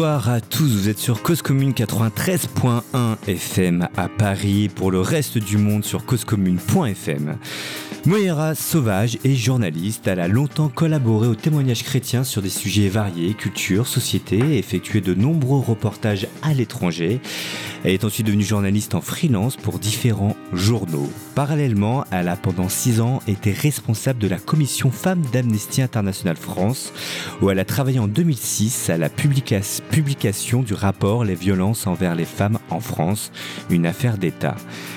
Bonsoir à tous, vous êtes sur Cause Commune 93.1 FM à Paris, pour le reste du monde sur causecommune.fm. Moira Sauvage est journaliste, elle a longtemps collaboré au témoignage chrétien sur des sujets variés, culture, société, effectué de nombreux reportages à l'étranger. Elle est ensuite devenue journaliste en freelance pour différents journaux. Parallèlement, elle a pendant six ans été responsable de la commission femmes d'Amnesty International France, où elle a travaillé en 2006 à la publication du rapport Les violences envers les femmes en France, une affaire d'État.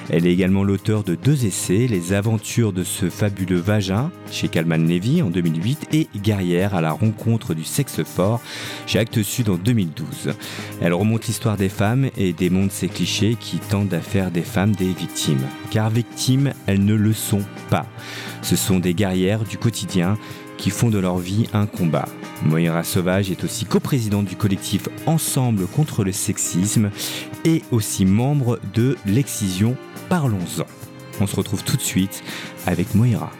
Elle est également l'auteur de deux essais, Les aventures de ce fabuleux vagin chez Calman Levy en 2008 et Guerrière à la rencontre du sexe fort chez Actes Sud en 2012. Elle remonte l'histoire des femmes et démonte ces clichés qui tentent à faire des femmes des victimes. Car victimes, elles ne le sont pas. Ce sont des guerrières du quotidien qui font de leur vie un combat. Moira Sauvage est aussi coprésidente du collectif Ensemble contre le sexisme et aussi membre de l'excision Parlons-en. On se retrouve tout de suite avec Moira.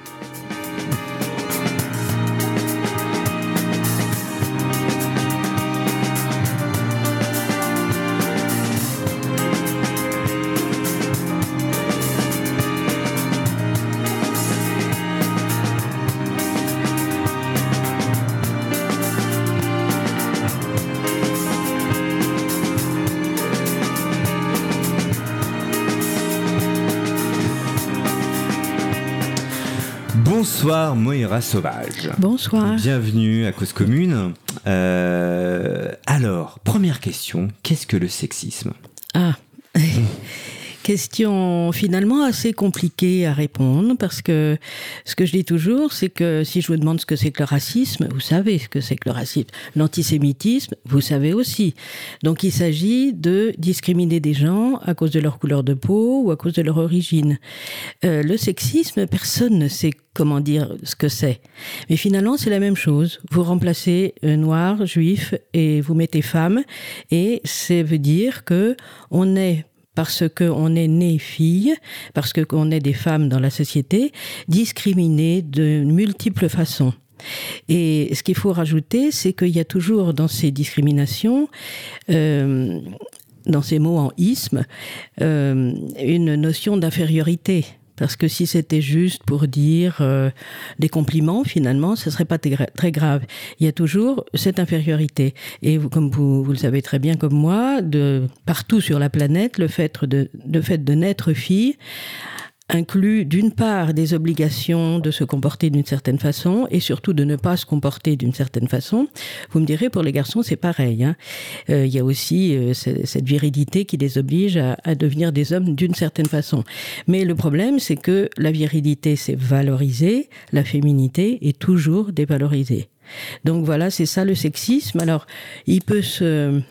Sauvage. Bonsoir. Bienvenue à Cause Commune. Euh, alors, première question, qu'est-ce que le sexisme? Ah Question finalement assez compliquée à répondre parce que ce que je dis toujours, c'est que si je vous demande ce que c'est que le racisme, vous savez ce que c'est que le racisme. L'antisémitisme, vous savez aussi. Donc il s'agit de discriminer des gens à cause de leur couleur de peau ou à cause de leur origine. Euh, le sexisme, personne ne sait comment dire ce que c'est. Mais finalement, c'est la même chose. Vous remplacez noir, juif et vous mettez femme et ça veut dire que on est parce qu'on est né fille, parce qu'on est des femmes dans la société, discriminées de multiples façons. Et ce qu'il faut rajouter, c'est qu'il y a toujours dans ces discriminations, euh, dans ces mots en isme, euh, une notion d'infériorité. Parce que si c'était juste pour dire euh, des compliments, finalement, ce serait pas très grave. Il y a toujours cette infériorité. Et comme vous, vous, le savez très bien comme moi, de partout sur la planète, le fait de, le fait de naître fille inclut d'une part des obligations de se comporter d'une certaine façon et surtout de ne pas se comporter d'une certaine façon. Vous me direz, pour les garçons, c'est pareil. Hein. Euh, il y a aussi euh, cette virilité qui les oblige à, devenir des hommes d'une certaine façon. Mais le problème, c'est que la virilité, c'est valorisé, la féminité est toujours dévalorisée. Donc voilà, c'est ça le sexisme. Alors, il peut se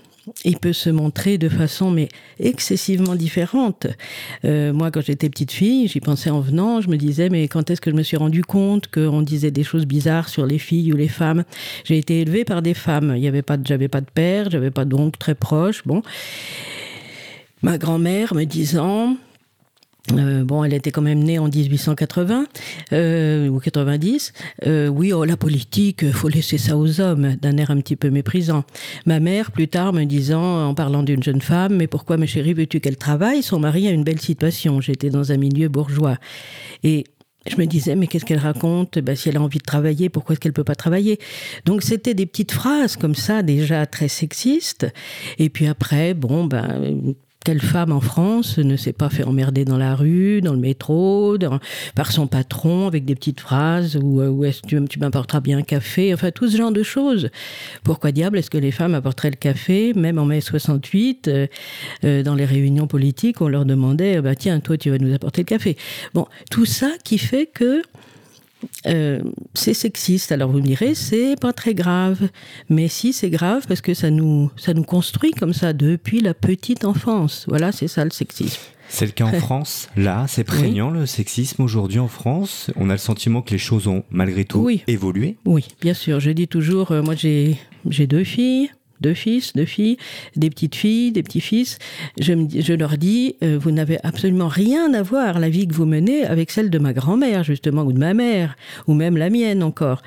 il peut se montrer de façon mais excessivement différente. Euh, moi, quand j'étais petite fille, j'y pensais en venant, je me disais mais quand est-ce que je me suis rendu compte qu'on disait des choses bizarres sur les filles ou les femmes? J'ai été élevée par des femmes. Il pas, j'avais pas de père, j'avais pas d'oncle très proche. Bon, ma grand-mère me disant euh, bon, elle était quand même née en 1880 euh, ou 90. Euh, oui, oh, la politique, faut laisser ça aux hommes, d'un air un petit peu méprisant. Ma mère, plus tard, me disant, en parlant d'une jeune femme, mais pourquoi, ma chérie, veux-tu qu'elle travaille? Son mari a une belle situation. J'étais dans un milieu bourgeois. Et je me disais, mais qu'est-ce qu'elle raconte? Ben, Si elle a envie de travailler, pourquoi est-ce qu'elle peut pas travailler? Donc c'était des petites phrases comme ça, déjà très sexistes. Et puis après, bon, ben quelle femme en France ne s'est pas fait emmerder dans la rue, dans le métro, par son patron avec des petites phrases ou où est-ce que tu, m'apporteras bien un café, enfin tout ce genre de choses. Pourquoi diable est-ce que les femmes apporteraient le café, même en mai 68, euh, euh, dans les réunions politiques, on leur demandait, bah tiens, toi tu vas nous apporter le café. Bon, tout ça qui fait que euh, c'est sexiste. Alors vous me direz, c'est pas très grave. Mais si, c'est grave parce que ça nous, ça nous construit comme ça depuis la petite enfance. Voilà, c'est ça le sexisme. C'est le cas en France, là, c'est prégnant le sexisme aujourd'hui en France. On a le sentiment que les choses ont malgré tout évolué. Oui, bien sûr. Je dis toujours, euh, moi j'ai deux filles, deux fils, deux filles, des petites filles, des petits-fils. Je, je leur dis, euh, vous n'avez absolument rien à voir, la vie que vous menez, avec celle de ma grand-mère, justement, ou de ma mère, ou même la mienne encore.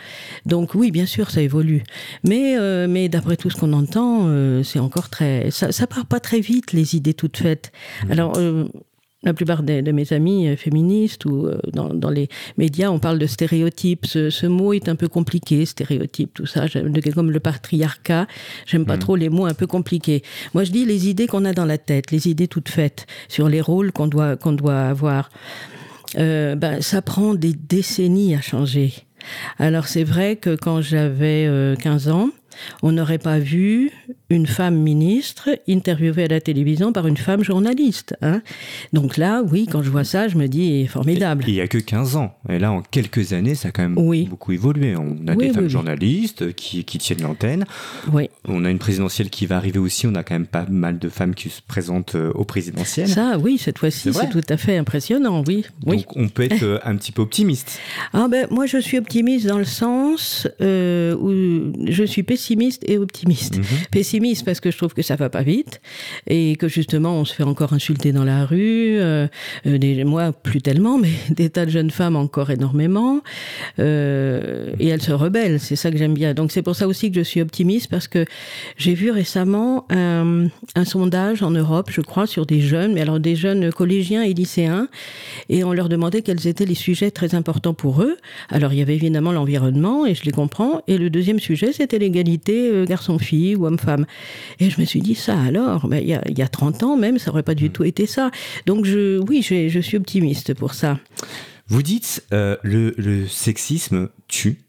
Donc oui, bien sûr, ça évolue. Mais, euh, mais d'après tout ce qu'on entend, euh, c'est encore très... Ça, ça part pas très vite, les idées toutes faites. Alors, la plupart de, mes amis euh, féministes ou euh, dans, les médias, on parle de stéréotypes. Ce, mot est un peu compliqué, stéréotype, tout ça, comme le patriarcat. J'aime pas mm. trop les mots un peu compliqués. Moi, je dis les idées qu'on a dans la tête, les idées toutes faites sur les rôles qu'on doit, qu'on doit avoir. Euh, ben, ça prend des décennies à changer. Alors c'est vrai que quand j'avais 15 ans, on n'aurait pas vu une femme ministre interviewée à la télévision par une femme journaliste. Hein. Donc là, oui, quand je vois ça, je me dis formidable. il n'y a que 15 ans. Et là, en quelques années, ça a quand même beaucoup évolué. On a des femmes journalistes qui, tiennent l'antenne. Oui. On a une présidentielle qui va arriver aussi. On a quand même pas mal de femmes qui se présentent euh, au présidentiel. Ça, oui, cette fois-ci, c'est tout à fait impressionnant, oui. Donc on peut être euh, un petit peu optimiste. Ah ben, moi, je suis optimiste dans le sens euh, où je suis pessimiste et optimiste. Mhm. Pessimiste parce que je trouve que ça va pas vite et que justement on se fait encore insulter dans la rue. Euh, euh, des, moi, plus tellement, mais des tas de jeunes femmes encore énormément. Euh, et elles se rebellent. C'est ça que j'aime bien. Donc c'est pour ça aussi que je suis optimiste parce que j'ai vu récemment un, un, sondage en Europe, je crois, sur des jeunes, mais alors des jeunes collégiens et lycéens, et on leur demandait quels étaient les sujets très importants pour eux. Alors il y avait évidemment l'environnement, et je les comprends. Et le deuxième sujet, c'était l'égalité garçon-fille ou homme-femme. Et je me suis dit, ça alors, ben, il, y a, il y a 30 ans même, ça aurait pas du mm. tout été ça. Donc je, oui, je, je suis optimiste pour ça. Vous dites, euh, le, le, sexisme tue,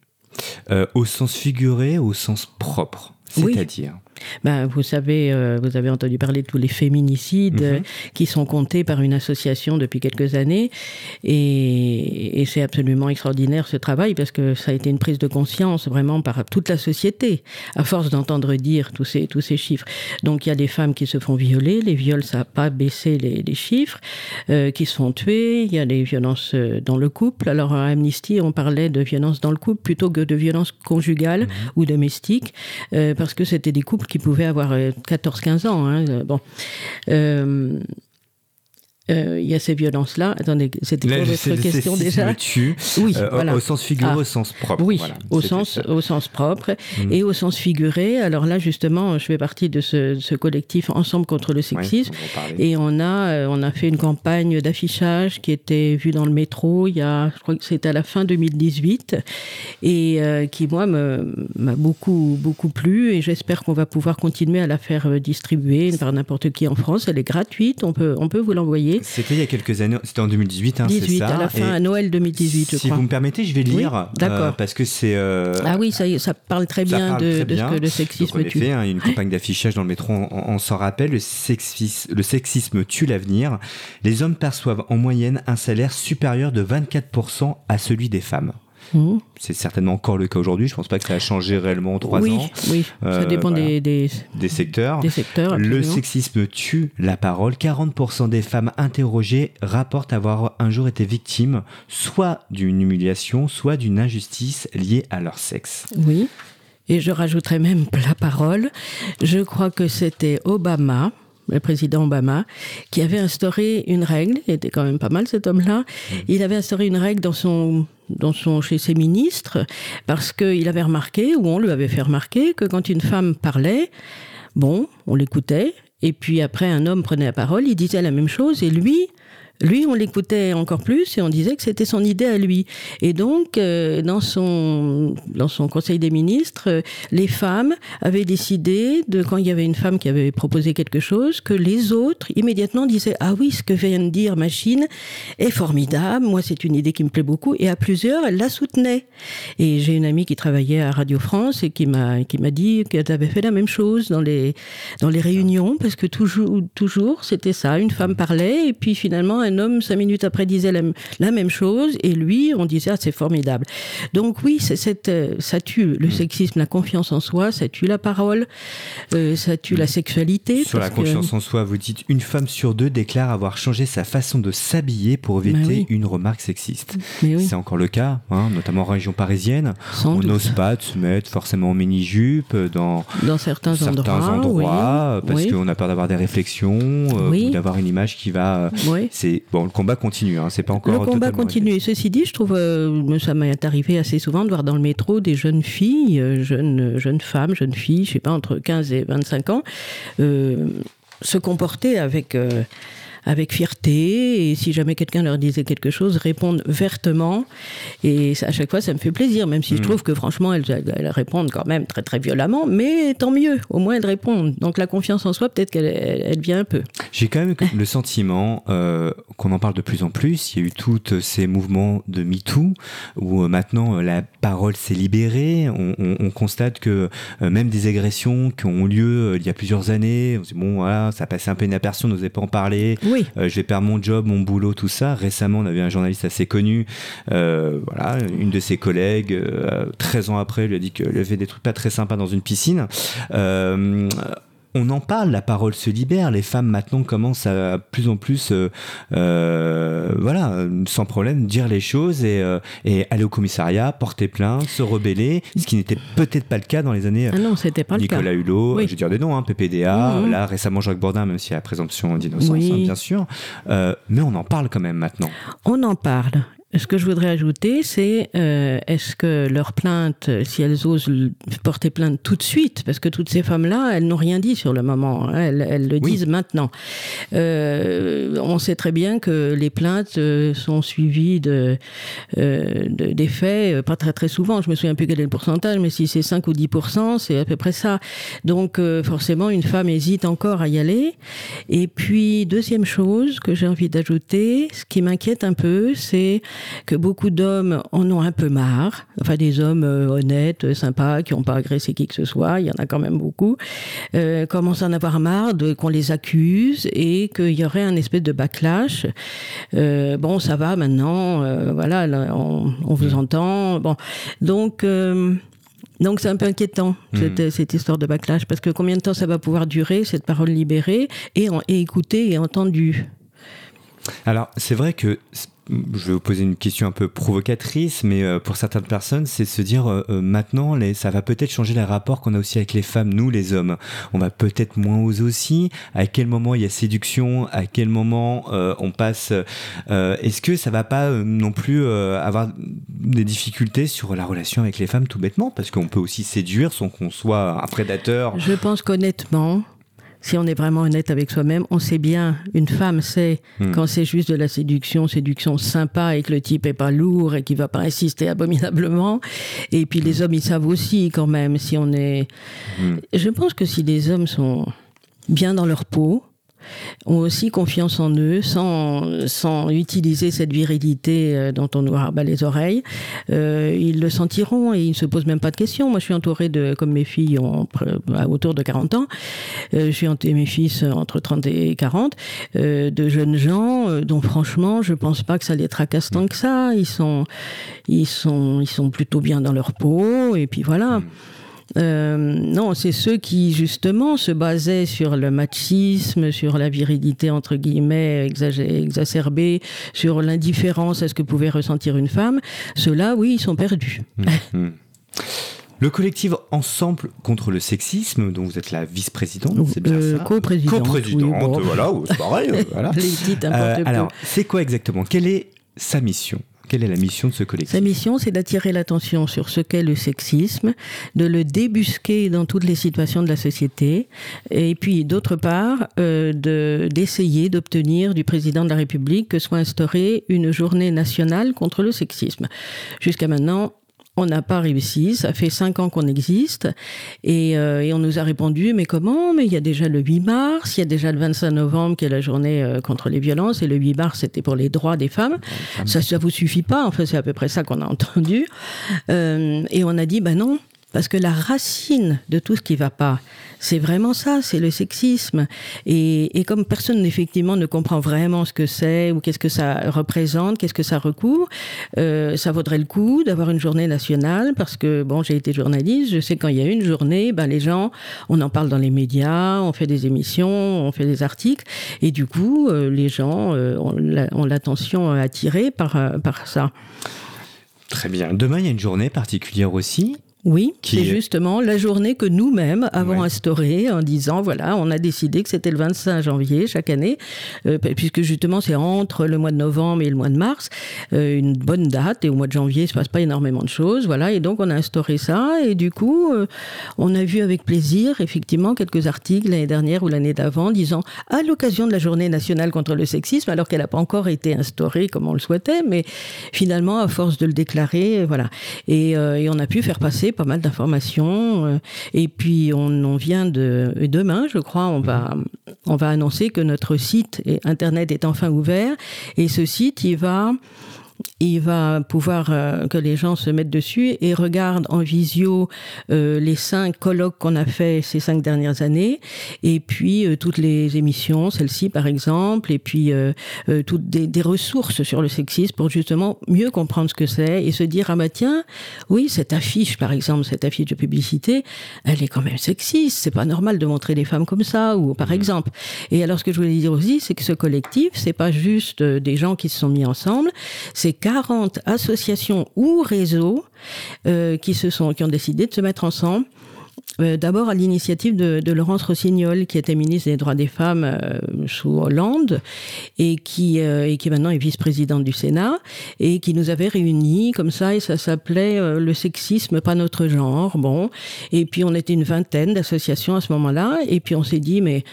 euh, au sens figuré, au sens propre. C'est-à-dire ben, vous savez, euh, vous avez entendu parler de tous les féminicides mhm. qui sont comptés par une association depuis quelques années. Et, c'est absolument extraordinaire ce travail parce que ça a été une prise de conscience vraiment par toute la société, à force d'entendre dire tous ces, tous ces chiffres. Donc il y a des femmes qui se font violer, les viols, ça n'a pas baissé les, les chiffres, euh, qui se font tuer, il y a des violences euh, dans le couple. Alors à Amnesty, on parlait de violences dans le couple plutôt que de violences conjugales mhm. ou domestiques, parce que c'était des couples qui pouvaient avoir 14-15 euh, ans. Hein, euh. Euh, euh, il y a ces violences-là. Attendez, c'était quoi votre question déjà tue, oui, euh, voilà. au, sens figuré, ah. au sens propre. Oui, au, sens, au sens propre mm. et au sens figuré. Alors là, justement, je fais partie de ce, ce collectif Ensemble contre le sexisme. et on a, euh, on a fait une campagne d'affichage qui était vue dans le métro il y a, je crois que c'était à la fin 2018, et qui, moi, m'a beaucoup, beaucoup plu. Et j'espère qu'on va pouvoir continuer à la faire distribuer par n'importe qui en France. Elle est gratuite, on peut, on peut vous l'envoyer. C'était il y a quelques années, c'était en 2018, hein, c'est ça. à la fin, à Noël 2018, je si vous me permettez, je vais lire. Euh, d'accord. parce que c'est. Euh, ah oui, ça, ça parle très bien de, de, ce que le sexisme tue. Fait, hein, une campagne d'affichage dans le métro, on, s'en rappelle, le sexisme, le sexisme tue l'avenir. Les hommes perçoivent en moyenne un salaire supérieur de 24% à celui des femmes. Mmh. C'est certainement encore le cas aujourd'hui. Je ne pense pas que ça a changé réellement en trois ans. Oui, ça euh, dépend des, des, secteurs. Des secteurs le sexisme tue la parole. 40% des femmes interrogées rapportent avoir un jour été victimes soit d'une humiliation, soit d'une injustice liée à leur sexe. Oui. Et je rajouterais même la parole. Je crois que c'était Obama le président Obama, qui avait instauré une règle, il était quand même pas mal cet homme-là, mmh. il avait instauré une règle dans son, dans son, chez ses ministres, parce qu'il avait remarqué, ou on lui avait fait remarquer, que quand une femme parlait, bon, on l'écoutait, et puis après un homme prenait la parole, il disait la même chose, et lui, lui, on l'écoutait encore plus et on disait que c'était son idée à lui. Et donc, euh, dans, son, dans son conseil des ministres, euh, les femmes avaient décidé, de, quand il y avait une femme qui avait proposé quelque chose, que les autres immédiatement disaient Ah oui, ce que vient de dire Machine est formidable, moi c'est une idée qui me plaît beaucoup. Et à plusieurs, elle la soutenait. Et j'ai une amie qui travaillait à Radio France et qui m'a dit qu'elle avait fait la même chose dans les, dans les réunions, parce que toujours, toujours c'était ça, une femme parlait et puis finalement, un homme, cinq minutes après, disait la, même chose, et lui, on disait, ah, c'est formidable. Donc oui, cette, euh, ça tue le mm. sexisme, la confiance en soi, ça tue la parole, euh, ça tue la sexualité. Sur la confiance en soi, vous dites, une femme sur deux déclare avoir changé sa façon de s'habiller pour éviter une remarque sexiste. C'est encore le cas, hein, notamment en région parisienne. on n'ose pas se mettre forcément en mini-jupe dans, dans certains, endroits, parce qu'on a peur d'avoir des réflexions, ou d'avoir une image qui va. C'est bon, le combat continue. Hein, c'est pas encore. Le combat continue. Ceci dit, je trouve, euh, ça m'est arrivé assez souvent de voir dans le métro des jeunes filles, euh, jeunes, jeunes femmes, jeunes filles, je sais pas, entre 15 et 25 ans, euh, se comporter avec avec fierté et si jamais quelqu'un leur disait quelque chose, répondre vertement. Et à chaque fois, ça me fait plaisir, même si je mm. trouve que franchement, elles, répondent quand même très très violemment, mais tant mieux, au moins elles répondent. Donc la confiance en soi, peut-être qu'elle elle, vient un peu. J'ai quand même le sentiment euh, qu'on en parle de plus en plus. Il y a eu tous ces mouvements de MeToo où euh, maintenant euh, la parole s'est libérée. On, constate que même des agressions qui ont lieu il y a plusieurs années, on se dit bon voilà, ça passait un peu inaperçu, on n'osait pas en parler. Euh, je vais perdre mon job, mon boulot, tout ça. Récemment, on avait un journaliste assez connu, euh, voilà, une de ses collègues, 13 euh, ans après, lui a dit qu'elle avait des trucs pas très sympas dans une piscine on en parle, la parole se libère, les femmes maintenant commencent à plus en plus, voilà, sans problème, dire les choses et, aller au commissariat, porter plainte, se rebeller, ce qui n'était peut-être pas le cas dans les années. Ah non, c'était pas Nicolas le cas. Hulot, je dire des noms, hein, PPDA, mmh. là récemment Jacques Bourdin, même s'il y a la présomption d'innocence, hein, bien sûr, mais on en parle quand même maintenant. On en parle ce que je voudrais ajouter, c'est euh, est-ce que leur plainte, si elles osent porter plainte tout de suite, parce que toutes ces femmes-là, elles n'ont rien dit sur le moment, hein, elles, le disent maintenant. Euh, on sait très bien que les plaintes euh, sont suivies de, des faits, pas très très souvent. Je me souviens plus quel est le pourcentage, mais si c'est 5 ou 10% c'est à peu près ça. Donc forcément, une femme hésite encore à y aller. Et puis deuxième chose que j'ai envie d'ajouter, ce qui m'inquiète un peu, c'est que beaucoup d'hommes en ont un peu marre, enfin des hommes euh, honnêtes, sympas, qui n'ont pas agressé qui que ce soit, il y en a quand même beaucoup, euh, commencent à en avoir marre de qu'on les accuse et qu'il y aurait un espèce de backlash. Euh, bon, ça va maintenant, euh, voilà, on, on, vous entend. Bon, donc. Donc c'est un peu inquiétant mm. cette, cette, histoire de backlash parce que combien de temps ça va pouvoir durer cette parole libérée et, et écoutée et entendue? Alors c'est vrai que je vais vous poser une question un peu provocatrice, mais euh, pour certaines personnes, c'est se dire euh, euh, maintenant, les, ça va peut-être changer les rapports qu'on a aussi avec les femmes, nous les hommes. On va peut-être moins oser aussi. À quel moment il y a séduction? À quel moment on passe Est-ce que ça va pas non plus avoir des difficultés sur la relation avec les femmes tout bêtement? Parce qu'on peut aussi séduire sans qu'on soit un prédateur. Je pense qu'honnêtement, si on est vraiment honnête avec soi-même, on sait bien, une femme sait hmm. quand c'est juste de la séduction, séduction sympa et que le type est pas lourd et qui va pas insister abominablement. Et puis les hommes, ils savent aussi quand même si on est. Hmm. Je pense que si les hommes sont bien dans leur peau, ont aussi confiance en eux sans, sans utiliser cette virilité euh, dont on nous rabat les oreilles. Euh, ils le sentiront et ils ne se posent même pas de questions. Moi, je suis entourée de, comme mes filles ont à autour de 40 ans, euh, je suis entourée mes fils entre 30 et 40, euh, de jeunes gens euh, dont franchement, je pense pas que ça les tracasse tant que ça. Ils sont, ils sont, ils sont plutôt bien dans leur peau et puis voilà. Euh, non, c'est ceux qui justement se basaient sur le machisme, sur la virilité entre guillemets exacerbée, sur l'indifférence à ce que pouvait ressentir une femme. Ceux-là, oui, ils sont perdus. Mmh, mmh. Le collectif Ensemble contre le sexisme, dont vous êtes la vice-présidente, c'est bien euh, ça Co-présidente. Co-présidente, voilà, c'est pareil. voilà. euh, alors, c'est quoi exactement? Quelle est sa mission? Quelle est la mission de ce collectif? Sa mission, c'est d'attirer l'attention sur ce qu'est le sexisme, de le débusquer dans toutes les situations de la société, et puis d'autre part, euh, d'essayer d'obtenir du président de la République que soit instaurée une journée nationale contre le sexisme. Jusqu'à maintenant, on n'a pas réussi, ça fait cinq ans qu'on existe, et, euh, et, on nous a répondu, mais comment? Mais il y a déjà le 8 mars, il y a déjà le 25 novembre qui est la journée euh, contre les violences, et le 8 mars c'était pour les droits des femmes. Ça, ça vous suffit pas, en fait c'est à peu près ça qu'on a entendu. Euh, et on a dit, ben non, parce que la racine de tout ce qui va pas, c'est vraiment ça, c'est le sexisme. Et, et, comme personne effectivement ne comprend vraiment ce que c'est ou qu'est-ce que ça représente, qu'est-ce que ça recouvre, euh, ça vaudrait le coup d'avoir une journée nationale parce que bon, j'ai été journaliste, je sais quand il y a une journée, ben les gens, on en parle dans les médias, on fait des émissions, on fait des articles, et du coup, euh, les gens euh, ont l'attention attirée par, euh, par ça. Très bien. Demain, il y a une journée particulière aussi. Oui, c'est justement la journée que nous-mêmes avons instaurée en disant, voilà, on a décidé que c'était le 25 janvier chaque année, euh, puisque justement c'est entre le mois de novembre et le mois de mars, euh, une bonne date, et au mois de janvier il se passe pas énormément de choses, voilà, et donc on a instauré ça, et du coup, euh, on a vu avec plaisir, effectivement, quelques articles l'année dernière ou l'année d'avant disant, à l'occasion de la journée nationale contre le sexisme, alors qu'elle n'a pas encore été instaurée comme on le souhaitait, mais finalement, à force de le déclarer, voilà, et, et on a pu faire passer pas mal d'informations. Euh, et puis, on, vient de. Demain, je crois, on va, on va annoncer que notre site Internet est enfin ouvert. Et ce site, il va il va pouvoir euh, que les gens se mettent dessus et regardent en visio euh, les cinq colloques qu'on a fait ces cinq dernières années. Et puis euh, toutes les émissions, celle-ci par exemple, et puis toutes des, des, ressources sur le sexisme pour justement mieux comprendre ce que c'est et se dire ah bah tiens oui cette affiche par exemple cette affiche de publicité elle est quand même sexiste. C'est pas normal de montrer les femmes comme ça ou par mmh. exemple. Et alors ce que je voulais dire aussi c'est que ce collectif c'est pas juste des gens qui se sont mis ensemble c'est 40 associations ou réseaux euh, qui, se sont, qui ont décidé de se mettre ensemble euh, D'abord à l'initiative de, de, Laurence Rossignol, qui était ministre des droits des femmes euh, sous Hollande et qui, et qui maintenant est vice-présidente du Sénat et qui nous avait réunis comme ça et ça s'appelait le sexisme pas notre genre. Bon, et puis on était une vingtaine d'associations à ce moment-là et puis on s'est dit mais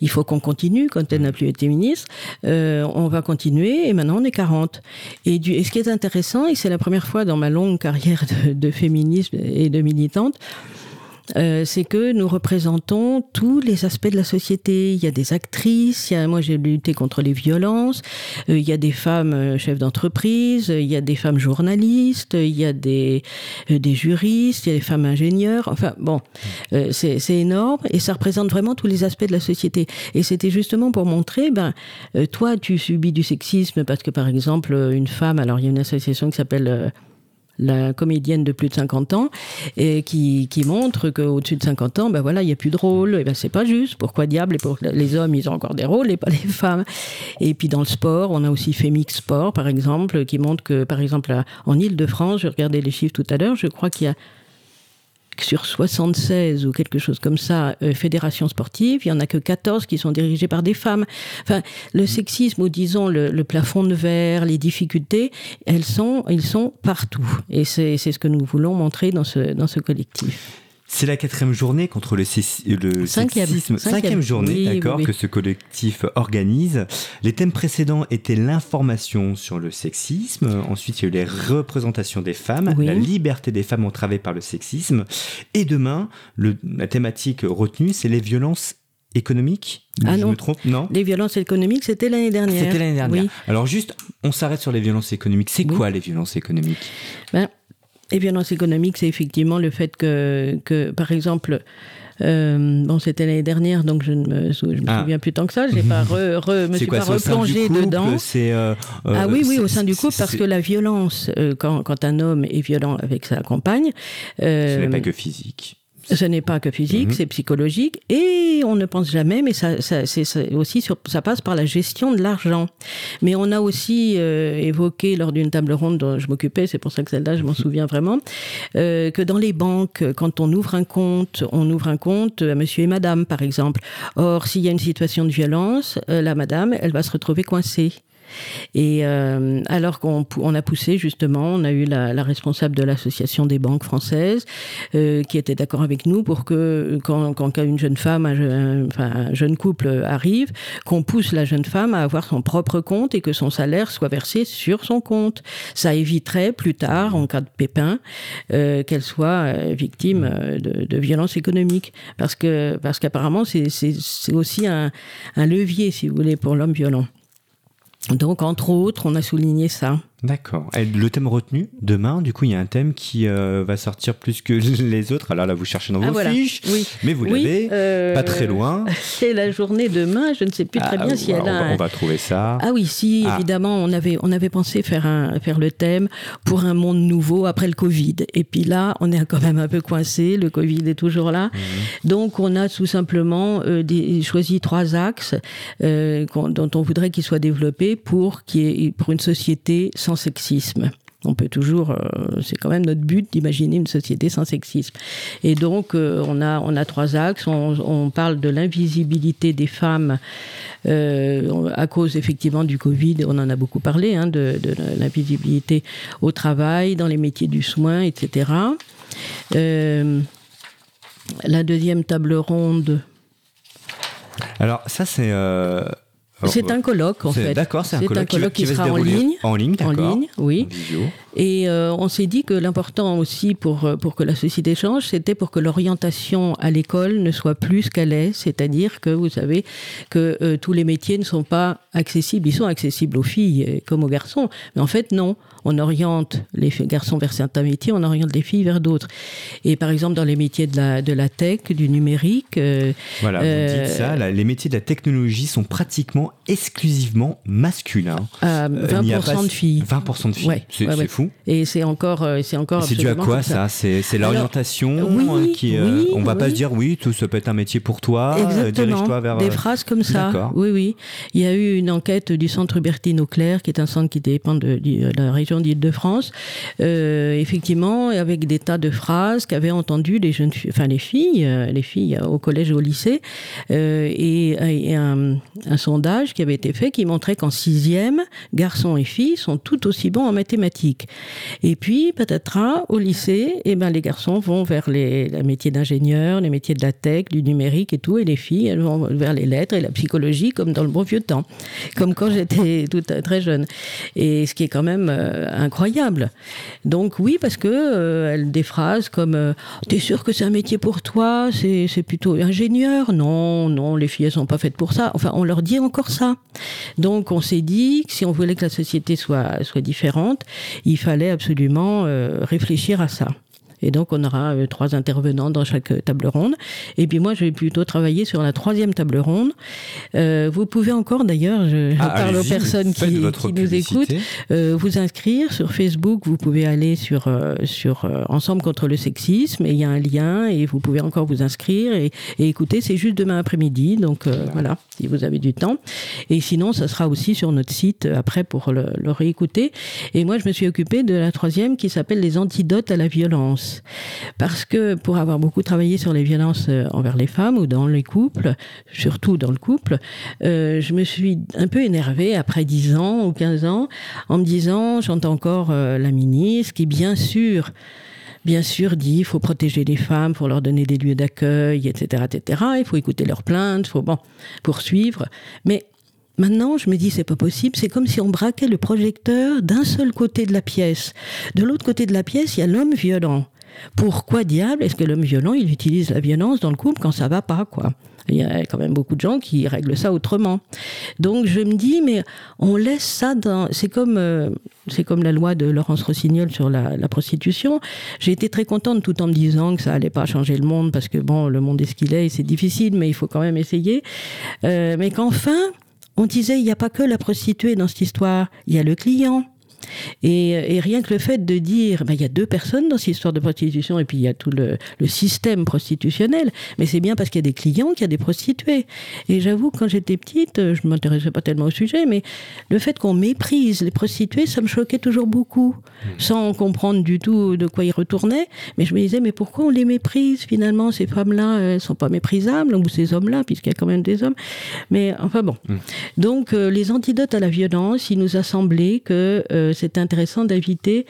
il faut qu'on continue quand elle n'a plus été ministre. Euh, on va continuer et maintenant on est 40. Et, ce qui est intéressant, et c'est la première fois dans ma longue carrière de, féminisme et de militante, euh, c'est que nous représentons tous les aspects de la société. Il y a des actrices, il y a, moi j'ai lutté contre les violences, euh, il y a des femmes euh, chefs d'entreprise, il y a des femmes journalistes, il y a des, des juristes, il y a des femmes ingénieurs. Enfin bon, c'est énorme et ça représente vraiment tous les aspects de la société. Et c'était justement pour montrer, ben, toi tu subis du sexisme parce que par exemple une femme, alors il y a une association qui s'appelle la comédienne de plus de 50 ans, et qui, qui montre qu'au-dessus de 50 ans, ben voilà, il n'y a plus de rôle, et ben c'est pas juste. Pourquoi diable? Et pour les hommes, ils ont encore des rôles et pas les femmes. Et puis dans le sport, on a aussi Femix Sport, par exemple, qui montre que, par exemple, en Ile-de-France, je regardais les chiffres tout à l'heure, je crois qu'il y a sur 76 ou quelque chose comme ça, euh, fédérations sportives, il n'y en a que 14 qui sont dirigées par des femmes. Enfin, le sexisme ou disons le, plafond de verre, les difficultés, elles sont, ils sont partout. Et c'est ce que nous voulons montrer dans ce, dans ce collectif. C'est la quatrième journée contre le, le cinquième, sexisme, cinquième, journée, d'accord, que ce collectif organise. Les thèmes précédents étaient l'information sur le sexisme, ensuite il y a eu les représentations des femmes, la liberté des femmes entravées par le sexisme, et demain, le, la thématique retenue, c'est les violences économiques ah je non. me trompe? Non. Les violences économiques, c'était l'année dernière. C'était l'année dernière. Oui. Alors juste, on s'arrête sur les violences économiques. C'est oui. quoi les violences économiques? Ben, les violences économiques, c'est effectivement le fait que, que par exemple, euh, bon, c'était l'année dernière, donc je ne me, je me ah. souviens plus tant que ça. J'ai pas re, re, me suis quoi, pas replongé dedans. Euh, euh, ah oui, oui, au sein du couple, parce que la violence, euh, quand, quand un homme est violent avec sa compagne, ce n'est pas que physique. Ce n'est pas que physique, mmh. c'est psychologique, et on ne pense jamais, mais ça, ça, c'est aussi sur, ça passe par la gestion de l'argent. Mais on a aussi euh, évoqué lors d'une table ronde dont je m'occupais, c'est pour ça que celle-là je m'en souviens vraiment, euh, que dans les banques, quand on ouvre un compte, on ouvre un compte à Monsieur et Madame, par exemple. Or, s'il y a une situation de violence, euh, la Madame, elle va se retrouver coincée. Et euh, alors qu'on on a poussé justement, on a eu la, responsable de l'association des banques françaises euh, qui était d'accord avec nous pour que quand, quand une jeune femme, un, jeune couple arrive, qu'on pousse la jeune femme à avoir son propre compte et que son salaire soit versé sur son compte. Ça éviterait plus tard, en cas de pépin, euh, qu'elle soit victime de, de violences économiques, parce que parce qu'apparemment c'est aussi un levier, si vous voulez, pour l'homme violent. Donc, entre autres, on a souligné ça. D'accord. Et le thème retenu demain, du coup, il y a un thème qui euh, va sortir plus que les autres. Alors là, vous cherchez dans Ah, vos voilà. fiches, Oui. mais vous Oui, l'avez euh, pas très loin. C'est la journée demain, je ne sais plus très Ah, bien si elle on, a va, un- on va trouver ça. Ah oui, si, Ah. évidemment, on avait, on avait pensé faire, un, faire le thème pour un monde nouveau après le Covid. Et puis là, on est quand même un peu coincé, le Covid est toujours là. Donc on a tout simplement euh, des- choisi trois axes euh, dont on voudrait qu'ils soient développés pour, ait- pour une société sans sexisme. On peut toujours, euh, c'est quand même notre but d'imaginer une société sans sexisme. Et donc, euh, on, a, on a trois axes. On, parle de l'invisibilité des femmes euh, à cause effectivement du Covid. On en a beaucoup parlé, hein, de, l'invisibilité au travail, dans les métiers du soin, etc. La deuxième table ronde, Alors ça, c'est... euh, c'est un colloque en fait. D'accord, c'est un colloque, qui, va- qui se sera en ligne. En ligne, En d'accord. ligne, oui. En. Et euh, on s'est dit que l'important aussi pour, euh, pour que la société change, c'était pour que l'orientation à l'école ne soit plus ce qu'elle est, c'est-à-dire que vous savez que euh, tous les métiers ne sont pas accessibles, ils sont accessibles aux filles comme aux garçons, mais en fait non, on oriente les garçons vers certains métiers, on oriente les filles vers d'autres. Et par exemple dans les métiers de la, de la tech, du numérique, euh, Voilà, vous dites ça, là, les métiers de la technologie sont pratiquement exclusivement masculins. à Euh, il n'y a 20% pas- de filles. 20% de filles, Ouais, c'est ouais, c'est ouais. fou. Et c'est encore, euh, c'est encore. C'est dû à quoi ça C'est l'orientation oui, euh, qui. euh, oui, on va pas se dire oui, tout ça peut être un métier pour toi. Exactement. Vers. Des phrases comme ça. Oui, oui. Il y a eu une enquête du centre Hubertine Auclair, qui est un centre qui dépend de, de la région d'Île-de-France. Euh, effectivement, avec des tas de phrases qu'avaient entendues les jeunes filles, enfin les filles, les filles au collège et au lycée, euh, et, et un, un sondage qui avait été fait qui montrait qu'en sixième, garçons et filles sont tout aussi bons en mathématiques. Et puis, patatras, au lycée, eh ben, les garçons vont vers les, métiers d'ingénieur, les métiers de la tech, du numérique et tout, et les filles, elles vont vers les lettres et la psychologie, comme dans le bon vieux temps, comme quand j'étais toute très jeune. Et ce qui est quand même euh, incroyable. Donc oui, parce que euh, des phrases comme euh, T'es sûr que c'est un métier pour toi? C'est plutôt ingénieur? Non, non, les filles, elles sont pas faites pour ça. Enfin, on leur dit encore ça. Donc on s'est dit que si on voulait que la société soit, soit différente, il fallait absolument euh, réfléchir à ça. Et donc, on aura euh, trois intervenants dans chaque euh, table ronde. Et puis moi, je vais plutôt travailler sur la troisième table ronde. Euh, vous pouvez encore, d'ailleurs, je, Ah, parle aux personnes qui, qui nous écoutent, euh, vous inscrire sur Facebook. Vous pouvez aller sur, euh, sur euh, Ensemble contre le sexisme et il y a un lien et vous pouvez encore vous inscrire et, et écouter. C'est juste demain après-midi. Donc euh, voilà, si vous avez du temps. Et sinon, ça sera aussi sur notre site après pour le, le réécouter. Et moi, je me suis occupée de la troisième qui s'appelle les antidotes à la violence. Parce que pour avoir beaucoup travaillé sur les violences euh, envers les femmes ou dans les couples, surtout dans le couple, euh, je me suis un peu énervée après 10 ans ou 15 ans en me disant, j'entends encore euh, la ministre qui, bien sûr, bien sûr dit il faut protéger les femmes, faut leur donner des lieux d'accueil, etc., etc. Il faut écouter leurs plaintes, il faut bon poursuivre. Mais Maintenant, je me dis, c'est pas possible. C'est comme si on braquait le projecteur d'un seul côté de la pièce. De l'autre côté de la pièce, il y a l'homme violent. Pourquoi diable est-ce que l'homme violent, il utilise la violence dans le couple quand ça va pas, quoi? Il y a quand même beaucoup de gens qui règlent ça autrement. Donc je me dis, mais on laisse ça dans. C'est comme, euh, comme la loi de Laurence Rossignol sur la, la prostitution. J'ai été très contente tout en me disant que ça allait pas changer le monde parce que bon, le monde est ce qu'il est et c'est difficile, mais il faut quand même essayer. Euh, mais qu'enfin, on disait, il n'y a pas que la prostituée dans cette histoire, il y a le client. Et, et rien que le fait de dire, ben, il y a deux personnes dans cette histoire de prostitution, et puis il y a tout le, le système prostitutionnel, mais c'est bien parce qu'il y a des clients qu'il y a des prostituées. Et j'avoue, quand j'étais petite, euh, je ne m'intéressais pas tellement au sujet, mais le fait qu'on méprise les prostituées, ça me choquait toujours beaucoup, sans comprendre du tout de quoi ils retournaient. Mais je me disais, mais pourquoi on les méprise finalement Ces femmes-là, elles sont pas méprisables, ou ces hommes-là, puisqu'il y a quand même des hommes. Mais enfin bon. Donc, euh, les antidotes à la violence, il nous a semblé que euh, c'était intéressant d'inviter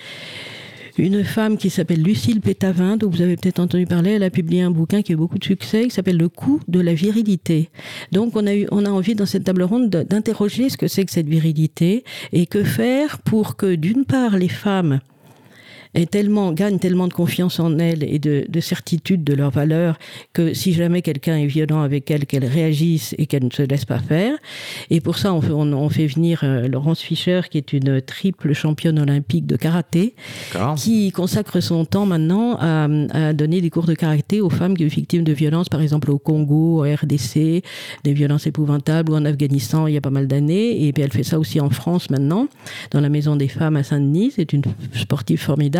une femme qui s'appelle Lucille Pétavin, dont vous avez peut-être entendu parler. Elle a publié un bouquin qui a eu beaucoup de succès, qui s'appelle Le coût de la virilité. Donc, on a, eu, on a envie dans cette table ronde de- d'interroger ce que c'est que cette virilité et que faire pour que, d'une part, les femmes tellement, gagnent tellement de confiance en elles et de, certitude de leurs valeurs que si jamais quelqu'un est violent avec elles, qu'elles réagissent et qu'elles ne se laissent pas faire. Et pour ça, on fait, on, fait venir euh, Laurence Fischer, qui est une triple championne olympique de karaté, qui consacre son temps maintenant à, à, donner des cours de karaté aux femmes qui sont victimes de violences, par exemple au Congo, au RDC, des violences épouvantables, ou en Afghanistan il y a pas mal d'années. Et puis elle fait ça aussi en France maintenant, dans la Maison des Femmes à Saint-Denis. C'est une sportive formidable.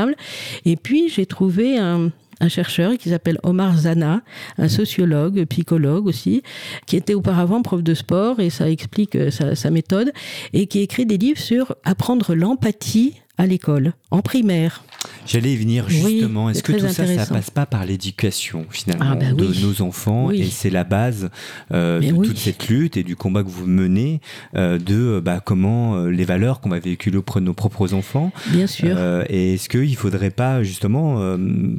Et puis j'ai trouvé un, chercheur qui s'appelle Omar Zana, un sociologue, psychologue aussi, qui était auparavant prof de sport et ça explique euh, sa, sa méthode et qui écrit des livres sur apprendre l'empathie à l'école, en primaire. J'allais y venir justement. Est-ce que tout ça, ça passe pas par l'éducation finalement ah, bah de nos enfants Et c'est la base euh, de toute cette lutte et du combat que vous menez euh, de euh, bah, comment les valeurs qu'on va véhiculer auprès de nos propres enfants. Bien sûr. et est-ce qu'il ne faudrait pas justement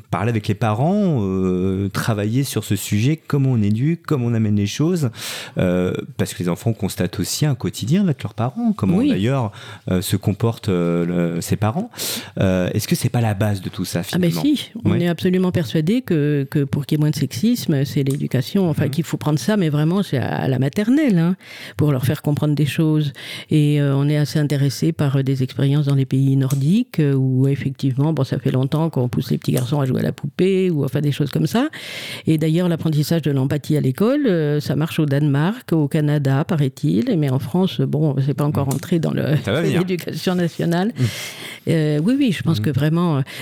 parler avec les parents, travailler sur ce sujet, comment on éduque, comment on amène les choses Parce que les enfants constatent aussi un quotidien avec leurs parents, comment d'ailleurs se comportent ses parents. est-ce que c'est pas la base de tout ça finalement. Ah ben si, on est absolument persuadé que, que pour qu'il y ait moins de sexisme, c'est l'éducation, enfin mhm. qu'il faut prendre ça, mais vraiment c'est à, la maternelle, hein, pour leur faire comprendre des choses. Et euh, on est assez intéressé par euh, des expériences dans les pays nordiques euh, où effectivement, bon, ça fait longtemps qu'on pousse les petits garçons à jouer à la poupée ou à faire des choses comme ça. Et d'ailleurs, l'apprentissage de l'empathie à l'école, ça marche au Danemark, au Canada, paraît-il, mais en France, bon, c'est pas encore mhm. entré dans l'éducation nationale. Mhm. oui, oui, je pense que vraiment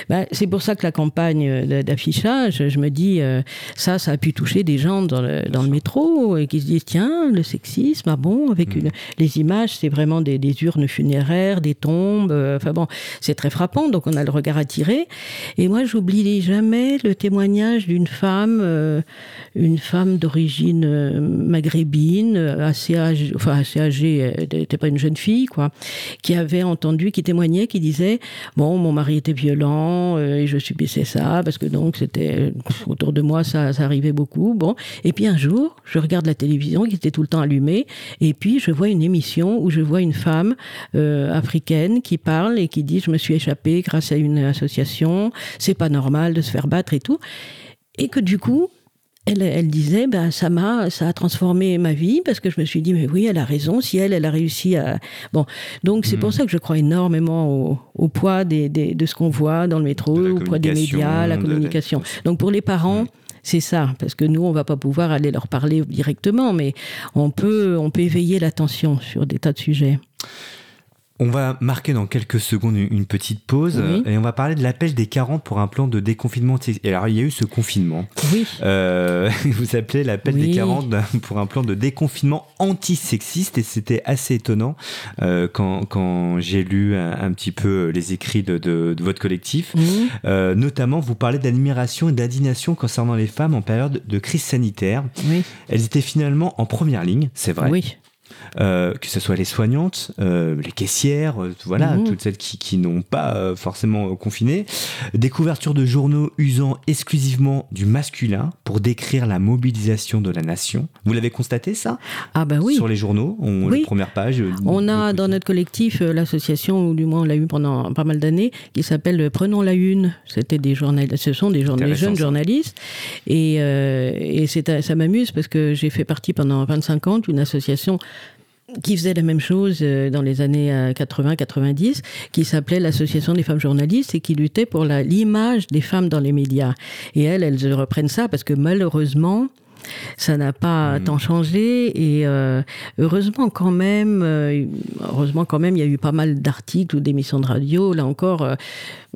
bah, c'est pour ça que la campagne d'affichage, je me dis, euh, ça, ça a pu toucher des gens dans le, dans le métro et qui se disent, tiens, le sexisme, ah bon, avec mm. une, les images, c'est vraiment des, des, urnes funéraires, des tombes, euh, enfin bon, c'est très frappant, donc on a le regard attiré. Et moi, j'oublie jamais le témoignage d'une femme, euh, une femme d'origine maghrébine, assez âgée, enfin assez âgée, elle n'était pas une jeune fille, quoi, qui avait entendu, qui témoignait, qui disait, bon, mon mari était violent, euh, et je subissais ça parce que donc c'était autour de moi ça, ça, arrivait beaucoup. Bon, et puis un jour, je regarde la télévision qui était tout le temps allumée et puis je vois une émission où je vois une femme euh, africaine qui parle et qui dit je me suis échappée grâce à une association, c'est pas normal de se faire battre et tout. Et que du coup, elle, disait, ben, ça m'a, ça a transformé ma vie parce que je me suis dit, mais oui, elle a raison. Si elle, elle a réussi à, bon, donc c'est pour hmm. ça que je crois énormément au, poids des, de ce qu'on voit dans le métro, au poids des médias, la communication. Donc pour les parents. Hmm. C'est ça, parce que nous, on va pas pouvoir aller leur parler directement, mais on peut, on peut éveiller l'attention sur des tas de sujets. On va marquer dans quelques secondes une petite pause et on va parler de l'appel des 40 pour un plan de déconfinement. Et alors, il y a eu ce confinement. Oui. Euh, vous appelez l'appel des 40 pour un plan de déconfinement antisexiste et c'était assez étonnant euh, quand, quand j'ai lu un, petit peu les écrits de, de, votre collectif. Euh, notamment, vous parlez d'admiration et d'indignation concernant les femmes en période de crise sanitaire. Oui. Elles étaient finalement en première ligne, c'est vrai. Oui. Euh, que ce soit les soignantes, euh, les caissières, euh, voilà, mhm. toutes celles qui, qui n'ont pas forcément confiné. Des couvertures de journaux usant exclusivement du masculin pour décrire la mobilisation de la nation. Vous l'avez constaté ça? Ah ben oui. Sur les journaux, on, oui. les premières pages. On a dans notre collectif l'association, ou du moins on l'a eu pendant pas mal d'années, qui s'appelle Prenons la Une. C'était des journalistes, ce sont des, jeunes journalistes. Et, et ça m'amuse parce que j'ai fait partie pendant 25 ans d'une association qui faisait la même chose euh, dans les années 80-90, euh, qui s'appelait l'Association des femmes journalistes et qui luttait pour l'image des femmes dans les médias. Et elles, elles reprennent ça parce que malheureusement, ça n'a pas hmm. tant changé et euh, heureusement quand même, heureusement quand même, il y a eu pas mal d'articles ou d'émissions de radio, là encore,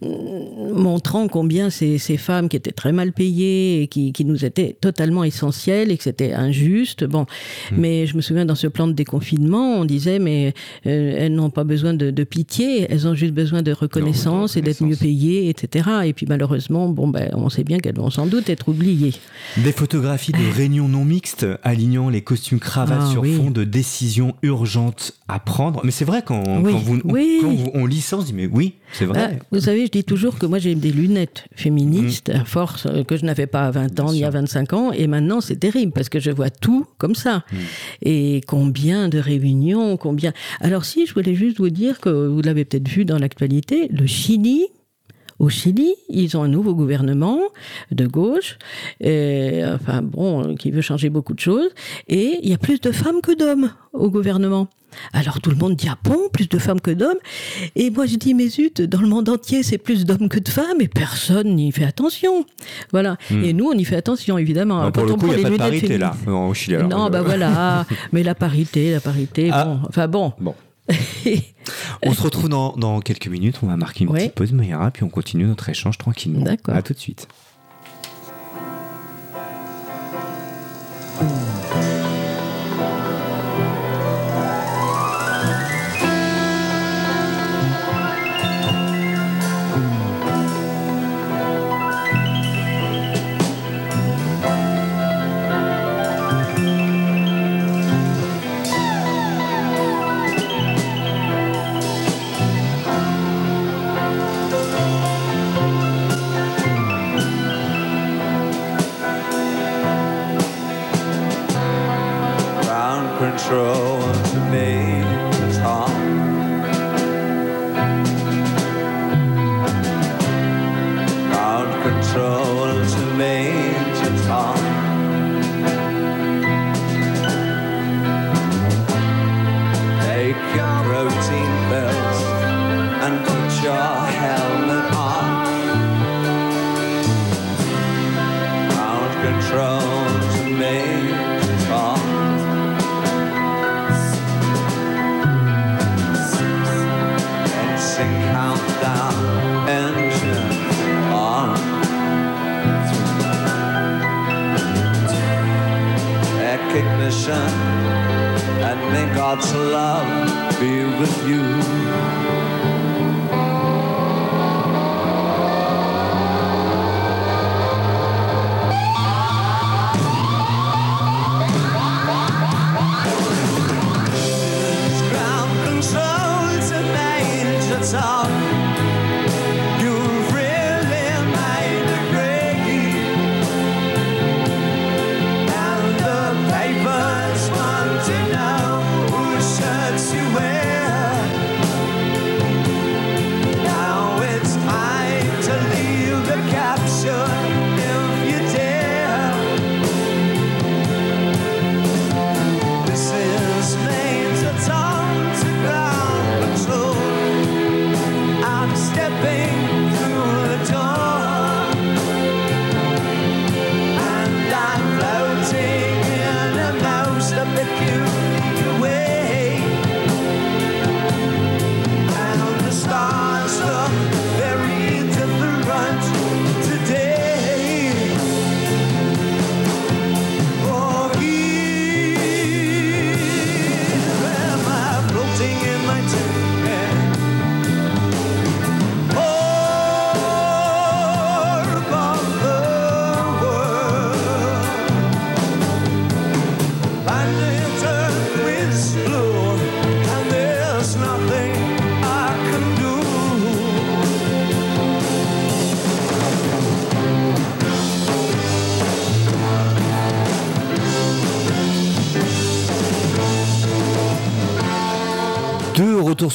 montrant combien ces, ces, femmes qui étaient très mal payées et qui, qui nous étaient totalement essentielles et que c'était injuste. Bon, hmm. mais je me souviens dans ce plan de déconfinement, on disait mais euh, elles n'ont pas besoin de, de, pitié, elles ont juste besoin de reconnaissance et d'être mieux payées, etc. Et puis malheureusement, bon ben on sait bien qu'elles vont sans doute être oubliées. Des photographies de réunions non mixtes alignant les costumes cravates ah sur fond de décisions urgentes à prendre. Mais c'est vrai quand, quand, vous, on, on lit ça, on se dit mais oui, c'est vrai. Ah, vous savez je dis toujours que moi j'ai des lunettes féministes, à force euh, que je n'avais pas à 20 ans, ni à 25 ans, et maintenant c'est terrible parce que je vois tout comme ça. Mm. Et combien de réunions, combien. Alors si, je voulais juste vous dire que vous l'avez peut-être vu dans l'actualité, le Chili Au Chili, ils ont un nouveau gouvernement de gauche, et, enfin bon, qui veut changer beaucoup de choses, et il y a plus de femmes que d'hommes au gouvernement. Alors tout le monde dit ah bon, plus de femmes que d'hommes? Et moi je dis mais zut, dans le monde entier c'est plus d'hommes que de femmes et personne n'y fait attention. Voilà. Hmm. Et nous on y fait attention évidemment. Non, pour Quand le on coup, il prend n'y a les pas de parité là, au Chili. alors. non, Euh, bah voilà. Mais la parité, la parité, Ah. bon. Enfin bon. Bon. On se retrouve dans, dans quelques minutes. On va marquer une Ouais. petite pause, Moira, puis on continue notre échange tranquillement. D'accord. À tout de suite.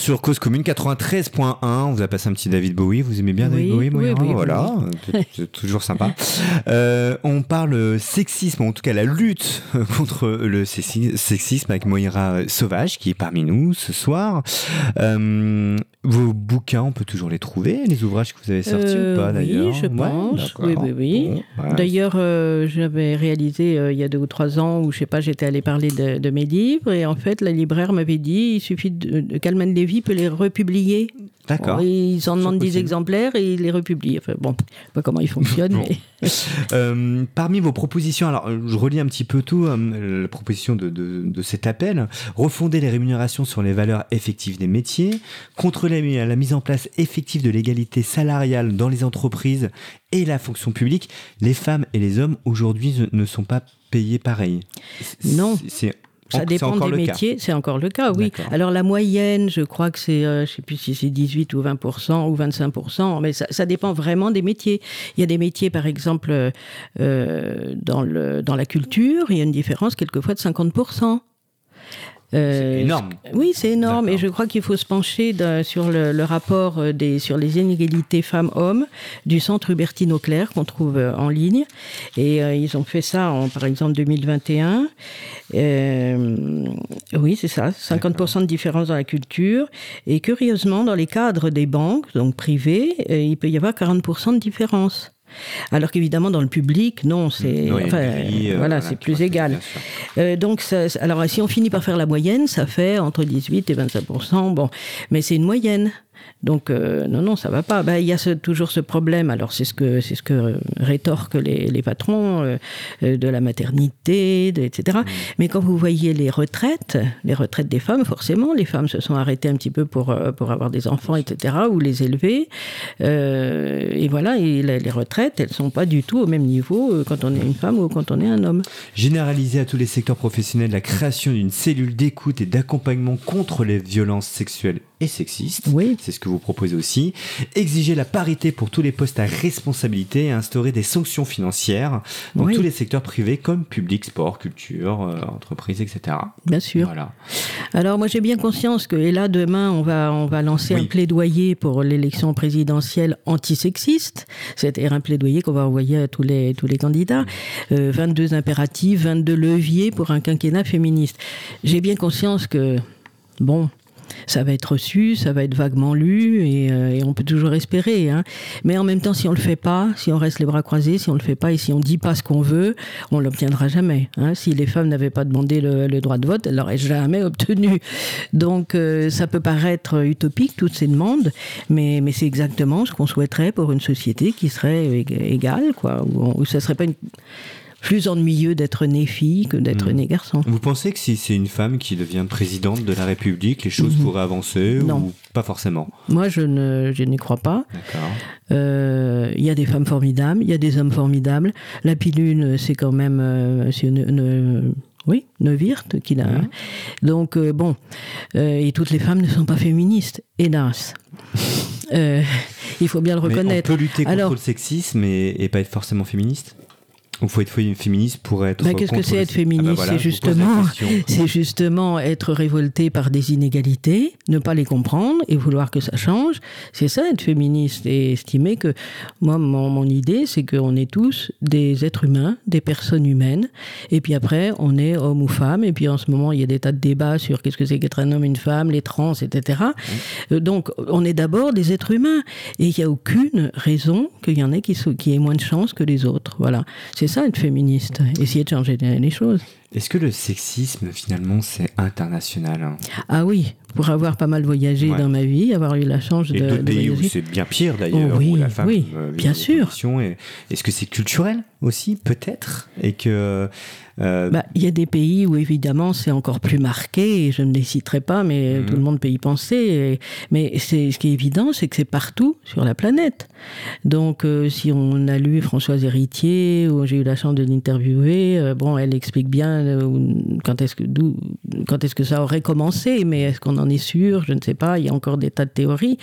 Sur Cause Commune 93.1. On vous a passé un petit David Bowie. Vous aimez bien David Bowie, Moira oui, Voilà, c'est- toujours sympa. Euh, on parle sexisme, en tout cas la lutte contre le sexi- sexisme avec Moira Sauvage qui est parmi nous ce soir. Euh, vos bouquins, on peut toujours les trouver, les ouvrages que vous avez sortis Euh, ou pas d'ailleurs Oui, je pense. oui, oui, oui. Bon, ouais. D'ailleurs, euh, j'avais réalisé euh, il y a deux ou trois ans où, je sais pas, j'étais allée parler de, de mes livres et en fait, la libraire m'avait dit il suffit de Calman Levy peut les republier. D'accord. Ils en demandent 10 possible. exemplaires et ils les republient. Enfin, bon, je sais pas comment ils fonctionnent, Bon. mais Euh, parmi vos propositions, alors je relis un petit peu tout, euh, la proposition de, de- de cet appel, refonder les rémunérations sur les valeurs effectives des métiers, contrôler la mise en place effective de l'égalité salariale dans les entreprises et la fonction publique. Les femmes et les hommes aujourd'hui ne sont pas payés pareil. Non. C'est ça dépend des métiers. C'est encore le cas, oui. Alors la moyenne, je crois que c'est, euh, je sais plus si c'est 18 ou 20 ou 25 mais ça, ça dépend vraiment des métiers. Il y a des métiers, par exemple, euh, euh, dans, le, dans la culture, il y a une différence quelquefois de 50 Euh, C'est énorme. Oui, c'est énorme. Et je crois qu'il faut se pencher de- sur le, le rapport euh, des, sur les inégalités femmes-hommes du centre Hubertine Auclair qu'on trouve euh, en ligne. Et euh, ils ont fait ça en, par exemple, 2021. Euh, oui, c'est ça. 50% de différence dans la culture. Et curieusement, dans les cadres des banques, donc privées, euh, il peut y avoir 40% de différence. Alors qu'évidemment, dans le public, non, c'est Oui, enfin, une grille, euh, voilà, c'est plus égal. Euh, donc, ça, ça- alors si on finit par faire la moyenne, ça fait entre 18 et 25 Bon, mais c'est une moyenne. Donc euh, non, non, ça va pas. Ben, Il y a ce- toujours ce problème. Alors c'est ce que c'est ce que rétorquent les, les patrons euh, euh, de la maternité, de- etc. Mais quand vous voyez les retraites, les retraites des femmes, forcément, les femmes se sont arrêtées un petit peu pour pour avoir des enfants, etc. ou les élever. Euh, et voilà. Et la- les retraites, elles sont pas du tout au même niveau quand on est une femme ou quand on est un homme. Généraliser à tous les secteurs professionnels la création d'une cellule d'écoute et d'accompagnement contre les violences sexuelles et sexistes. Oui. C'est ce que vous proposez aussi. Exiger la parité pour tous les postes à responsabilité et instaurer des sanctions financières dans Oui. tous les secteurs privés comme public, sport, culture, euh, entreprise, etc. Bien sûr. Voilà. Alors moi j'ai bien conscience que et là demain on va on va lancer Oui. un plaidoyer pour l'élection présidentielle antisexiste, c'est-à-dire un plaidoyer qu'on va envoyer à tous les tous les candidats. Euh, 22 impératifs, 22 leviers pour un quinquennat féministe. J'ai bien conscience que bon. Ça va être reçu, ça va être vaguement lu, et, euh, on peut toujours espérer. Hein. Mais en même temps, si on le fait pas, si on reste les bras croisés, si on le fait pas et si on dit pas ce qu'on veut, on l'obtiendra jamais. Hein. Si les femmes n'avaient pas demandé le, droit de vote, elles l'auraient jamais obtenu. Donc, euh, ça peut paraître utopique toutes ces demandes, mais, c'est exactement ce qu'on souhaiterait pour une société qui serait ég- égale, quoi, où, on- où serait pas une- plus ennuyeux d'être né fille que d'être Mhm. né garçon. Vous pensez que si c'est une femme qui devient présidente de la République, les choses pourraient avancer Mhm. Non. ou pas forcément? Moi, je ne, je n'y crois pas. Euh, Il y a des femmes formidables, il y a des hommes formidables. La pilule, c'est quand même euh, Monsieur Ne- Ne- oui, Neuwirth qui l'a. Mhm. Donc euh, bon, et toutes les femmes ne sont pas féministes, hélas. Il faut bien le Mais reconnaître. on peut lutter contre Alors- le sexisme et, et pas être forcément féministe? Ou faut être fé- féministe pour être Bah, Qu'est-ce que c'est être Ah bah féministe? voilà, C'est justement, c'est justement être révolté par des inégalités, ne pas les comprendre et vouloir que ça change. C'est ça être féministe et estimer que moi, mon, mon idée, c'est qu'on est tous des êtres humains, des personnes humaines. Et puis après, on est homme ou femme. Et puis en ce moment, il y a des tas de débats sur qu'est-ce que c'est qu'être un homme, une femme, les trans, etc. Euh, Donc, on est d'abord des êtres humains. Et il n'y a aucune raison qu'il y en ait qui, qui aient moins de chance que les autres. Voilà. C'est ça être féministe. Essayer de changer les les choses. Est-ce que le sexisme, finalement, c'est international hein? Ah oui, pour avoir pas mal voyagé Ouais. dans ma vie, avoir eu la chance y de, a d'autres pays où c'est bien pire d'ailleurs, Oh oui, où la femme oui, euh, bien sûr. et- Est-ce que c'est culturel aussi, peut-être Et que. euh, Bah, il y a des pays où évidemment c'est encore plus marqué, et je ne les citerai pas, mais Mhm. tout le monde peut y penser. et- mais c'est, ce qui est évident, c'est que c'est partout sur la planète. Donc, euh, si on a lu Françoise Héritier, où j'ai eu la chance de l'interviewer, euh, bon, elle explique bien quand est-ce que, d'où, quand est-ce que ça aurait commencé, mais est-ce qu'on en est sûr Je ne sais pas. Il y a encore des tas de théories,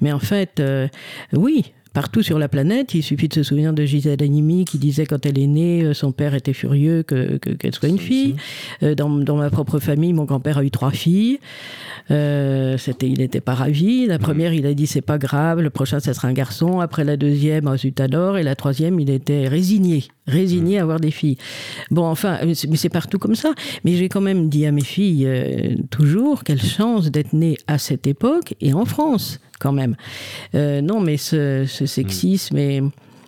mais en fait, euh, oui. Partout sur la planète, il suffit de se souvenir de Gisèle Halimi qui disait quand elle est née, euh, son père était furieux que, que- qu'elle soit une fille. Euh, dans, dans ma propre famille, mon grand-père a eu trois filles. Euh, c'était, il n'était pas ravi. La première, il a dit c'est pas grave, le prochain, ça sera un garçon. Après la deuxième, oh, zut alors. Et la troisième, il était résigné, résigné à avoir des filles. Bon, enfin, mais c'est, partout comme ça. Mais j'ai quand même dit à mes filles euh, toujours quelle chance d'être née à cette époque et en France, quand même. Euh, non, mais ce, ce sexisme et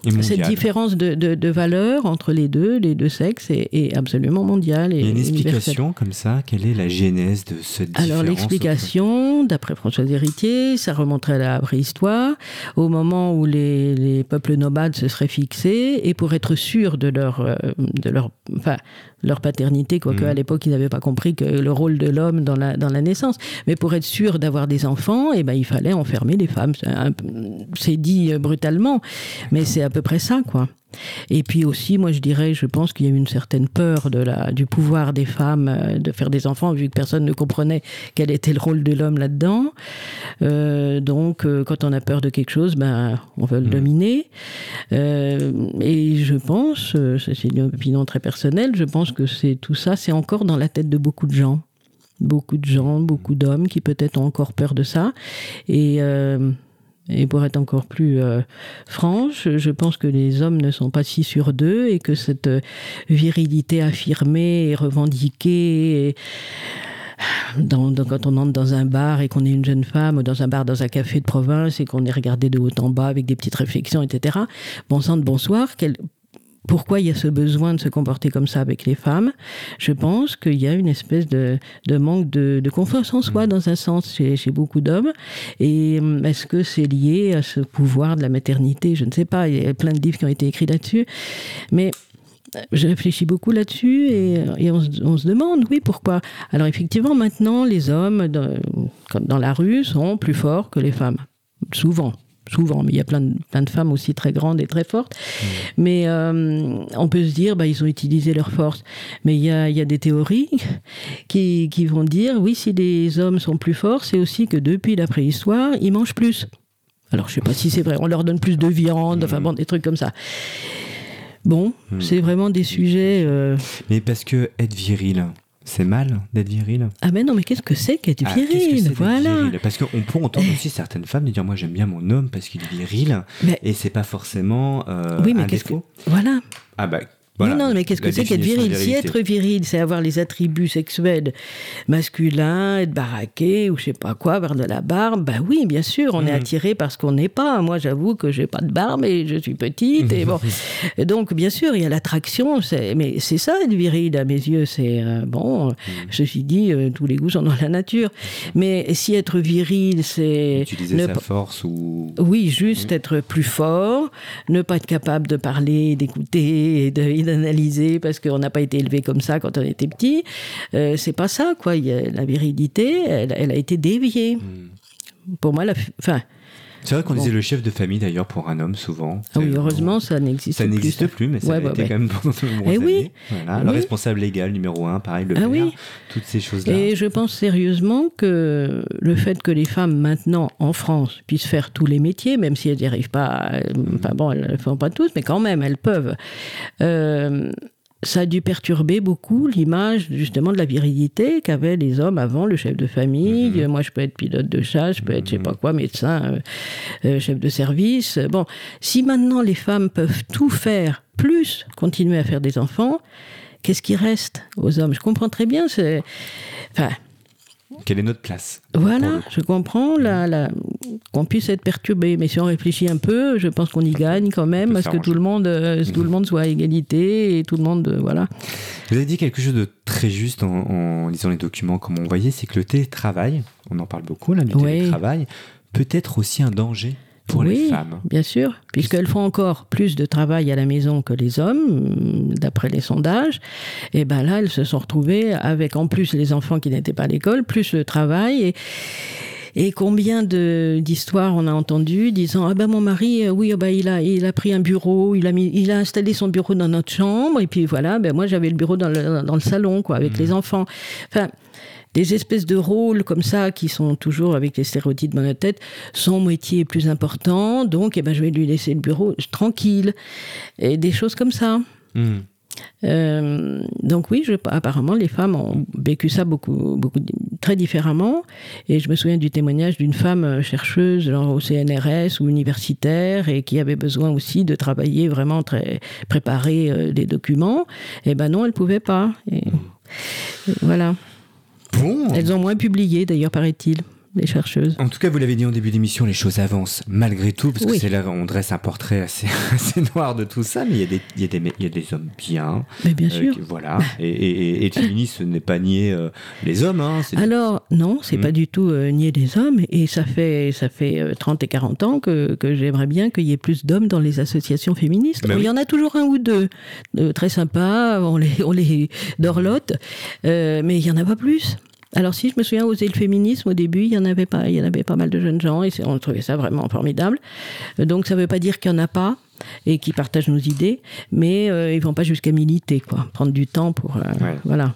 et cette différence de, de, de valeur entre les deux, les deux sexes, est, est absolument mondiale. Et Il y a une explication comme ça Quelle est la genèse de cette différence Alors l'explication, d'après Françoise Héritier, ça remonterait à la préhistoire, au moment où les, les peuples nomades se seraient fixés, et pour être sûr de leur, euh, de leur, enfin, leur paternité, quoique Mhm. à l'époque ils n'avaient pas compris que le rôle de l'homme dans la, dans la naissance, mais pour être sûr d'avoir des enfants, eh ben, il fallait enfermer les femmes. C'est dit euh, brutalement, mais c'est à peu près ça, quoi. Et puis aussi, moi je dirais, je pense qu'il y a eu une certaine peur de la, du pouvoir des femmes euh, de faire des enfants, vu que personne ne comprenait quel était le rôle de l'homme là-dedans. Euh, donc, euh, quand on a peur de quelque chose, ben, on veut le Mhm. dominer. Euh, et je pense, c'est une opinion très personnelle, je pense que c'est tout ça, c'est encore dans la tête de beaucoup de gens. Beaucoup de gens, beaucoup d'hommes qui peut-être ont encore peur de ça. Et, euh, et pour être encore plus euh, franche, je pense que les hommes ne sont pas si sûrs d'eux et que cette euh, virilité affirmée et revendiquée, dans- quand on entre dans un bar et qu'on est une jeune femme, ou dans un bar, dans un café de province et qu'on est regardé de haut en bas avec des petites réflexions, etc. Bon sang de bonsoir, pourquoi il y a ce besoin de se comporter comme ça avec les femmes Je pense qu'il y a une espèce de, de manque de, de confiance en soi, dans un sens, chez, chez beaucoup d'hommes. Et hum, est-ce que c'est lié à ce pouvoir de la maternité? Je ne sais pas. Il y a plein de livres qui ont été écrits là-dessus. Mais je réfléchis beaucoup là-dessus et, et on, se- on se demande, oui, pourquoi? Alors effectivement, maintenant, les hommes dans la rue sont plus forts que les femmes. Souvent. Souvent, mais il y a plein de, plein de femmes aussi très grandes et très fortes. Mais euh, on peut se dire, bah, ils ont utilisé leur force. Mais il y a, il y a des théories qui, qui vont dire, oui, si les hommes sont plus forts, c'est aussi que depuis la préhistoire, ils mangent plus. Alors, je sais pas si c'est vrai, on leur donne plus de viande, enfin bon, des trucs comme ça. Bon, c'est vraiment des sujets. euh, Mais parce que être viril, c'est mal d'être viril. Ah, mais non, mais qu'est-ce que c'est qu'être Ah, que viril c'est d'être Voilà. viril Parce qu'on peut entendre aussi certaines femmes dire moi j'aime bien mon homme parce qu'il est viril Mais- et c'est pas forcément euh, oui, mais un qu'est-ce que. défaut. Voilà. Ah bah voilà. oui, non, mais qu'est-ce que c'est qu'être viril? Si être viril, c'est avoir les attributs sexuels masculins, être baraqué ou je sais pas quoi, avoir de la barbe, bah oui, bien sûr, on est Mhm. attiré parce qu'on n'est pas. Moi, j'avoue que j'ai pas de barbe et je suis petite. Et bon, donc, bien sûr, il y a l'attraction, mais c'est ça être viril à mes yeux. C'est euh, bon, Mhm. ceci dit, euh, tous les goûts sont dans la nature. Mais si être viril, c'est Utiliser ne sa force ou. oui, juste être plus fort, ne pas être capable de parler, d'écouter de- d'analyser parce qu'on n'a pas été élevé comme ça quand on était petit. Euh, c'est pas ça, quoi. A- la virilité, elle, elle a été déviée. Hmm. Pour moi, la, enfin, C'est vrai qu'on Bon. disait le chef de famille d'ailleurs pour un homme souvent. ah oui, heureusement, ça n'existe Ça plus. n'existe plus, mais ça Ouais, a été ouais. quand même pendant de nombreuses Eh oui. années. Le Oui. responsable légal numéro un, pareil, le Ah père, oui. toutes ces choses-là. Et je pense sérieusement que le fait que les femmes maintenant en France puissent faire tous les métiers, même si elles n'y arrivent pas, à- enfin bon, elles ne le font pas tous, mais quand même elles peuvent. euh, ça a dû perturber beaucoup l'image justement de la virilité qu'avaient les hommes avant, le chef de famille. Mhm. Moi, je peux être pilote de chasse, je peux être, je sais pas quoi, médecin, euh, euh, chef de service. Bon, si maintenant les femmes peuvent tout faire, plus continuer à faire des enfants, qu'est-ce qui reste aux hommes? Je comprends très bien. C'est, enfin, Quelle est notre place voilà, je comprends la, la- qu'on puisse être perturbé, mais si on réfléchit un peu, je pense qu'on y gagne quand même, peut parce que tout le monde, euh, tout le monde soit à égalité et tout le monde, euh, voilà. Vous avez dit quelque chose de très juste en, en lisant les documents, comme on voyait, c'est que le télétravail, on en parle beaucoup là, du Oui. télétravail, peut être aussi un danger pour les oui, femmes. bien sûr, puisqu'elles font encore plus de travail à la maison que les hommes, d'après les sondages. Et ben là, elles se sont retrouvées avec en plus les enfants qui n'étaient pas à l'école, plus le travail et et combien d'histoires on a entendu disant ah ben mon mari euh, oui ah ben il a il a pris un bureau il a mis il a installé son bureau dans notre chambre et puis voilà ben moi j'avais le bureau dans le dans le salon quoi avec les enfants enfin des espèces de rôles comme ça qui sont toujours avec les stéréotypes dans notre tête. Son métier est plus important, donc eh ben, je vais lui laisser le bureau tranquille. Et des choses comme ça. Hmm. Euh, donc oui, je, apparemment, les femmes ont vécu ça beaucoup, beaucoup, très différemment. Et je me souviens du témoignage d'une femme chercheuse genre au CNRS ou universitaire et qui avait besoin aussi de travailler vraiment très préparer euh, des documents. Et ben non, elle pouvait pas. Et, voilà. Elles ont moins publié, d'ailleurs, paraît-il, les chercheuses. En tout cas, vous l'avez dit en début d'émission, les choses avancent malgré tout, parce que Oui. c'est là on dresse un portrait assez, assez noir de tout ça, mais il y a des, il y a des, il y a des hommes bien. Mais bien euh, sûr. qui- voilà. Et, et, et, ce n'est pas nier euh, les hommes. Hein, Alors, non, c'est Mhm. pas du tout euh, nier des hommes. Et ça fait, ça fait euh, 30 et 40 ans que, que j'aimerais bien qu'il y ait plus d'hommes dans les associations féministes. Bah Il y en a toujours un ou deux, très sympas, on les, on les dorlote, mais il y en a pas plus. Alors si je me souviens, oser le féminisme, au début, il y en avait pas, il y en avait pas mal de jeunes gens et on trouvait ça vraiment formidable. Euh, Donc ça veut pas dire qu'il y en a pas et qui partagent nos idées, mais euh, ils vont pas jusqu'à militer, quoi, prendre du temps pour, euh, Ouais. voilà.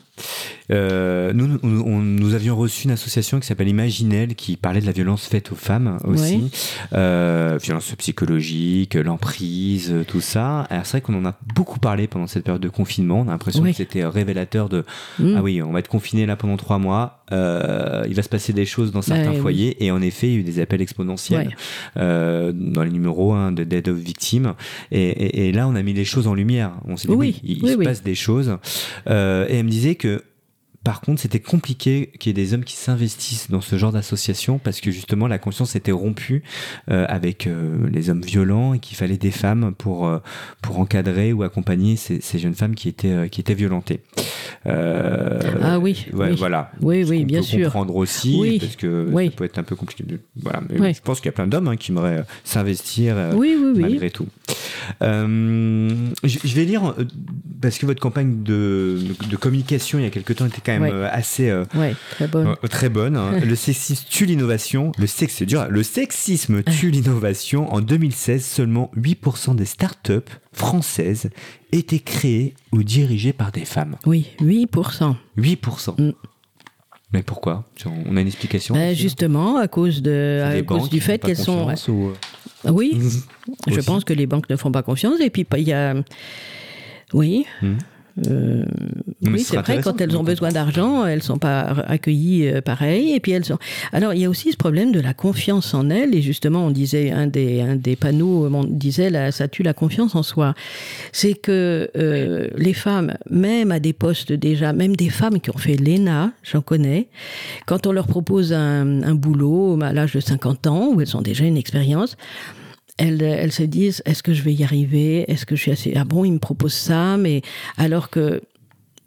Euh, nous, nous, on- nous avions reçu une association qui s'appelle Imaginelle, qui parlait de la violence faite aux femmes aussi. Oui. Euh, violence psychologique, l'emprise, tout ça. Alors c'est vrai qu'on en a beaucoup parlé pendant cette période de confinement. On a l'impression Oui. que c'était révélateur de Mm. Ah oui, on va être confiné là pendant trois mois. Euh, il va se passer des choses dans certains Ouais, oui. foyers. Et en effet, il y a eu des appels exponentiels Ouais. euh, dans les numéros 1 de Dead of Victims. Et, et- et là, on a mis les choses en lumière. On s'est dit, oui, Oui, il, oui, se passe des choses. Euh, et elle me disait que par contre, c'était compliqué qu'il y ait des hommes qui s'investissent dans ce genre d'association parce que justement la conscience était rompue euh, avec euh, les hommes violents et qu'il fallait des femmes pour euh, pour encadrer ou accompagner ces, ces jeunes femmes qui étaient qui étaient violentées. Ah oui, ouais, oui. voilà. Oui, oui, bien peut sûr. comprendre aussi Oui, parce que oui. ça peut être un peu compliqué. de- Voilà, mais je pense qu'il y a plein d'hommes hein, qui aimeraient s'investir. malgré tout. Je, vais lire, parce que votre campagne de, de communication il y a quelque temps était quand même Ouais. euh, assez euh, Ouais, très bonne. euh, très bonne. hein. Le sexisme tue l'innovation. Le sexe, dur. Le sexisme tue l'innovation. En 2016, seulement 8% des startups françaises étaient créées ou dirigées par des femmes. Oui, 8%. 8%. Mm. Mais pourquoi? On a une explication Ben, là-dessus justement, à cause, de, à cause du fait qu'elles sont. ou- Oui, je Aussi. pense que les banques ne font pas confiance. Et puis, il y a. Oui. Mhm. Euh, oui, ce c'est vrai, quand elles ont besoin d'argent, elles sont pas accueillies euh, pareil. Et puis elles sont. Alors, il y a aussi ce problème de la confiance en elles. Et justement, on disait, un des, un des panneaux on disait, là, ça tue la confiance en soi. C'est que euh, les femmes, même à des postes déjà, même des femmes qui ont fait l'ENA, j'en connais, quand on leur propose un, un boulot à l'âge de 50 ans, où elles ont déjà une expérience, elles, se disent est-ce que je vais y arriver? Est-ce que je suis assez. Ah bon, il me propose ça, mais alors que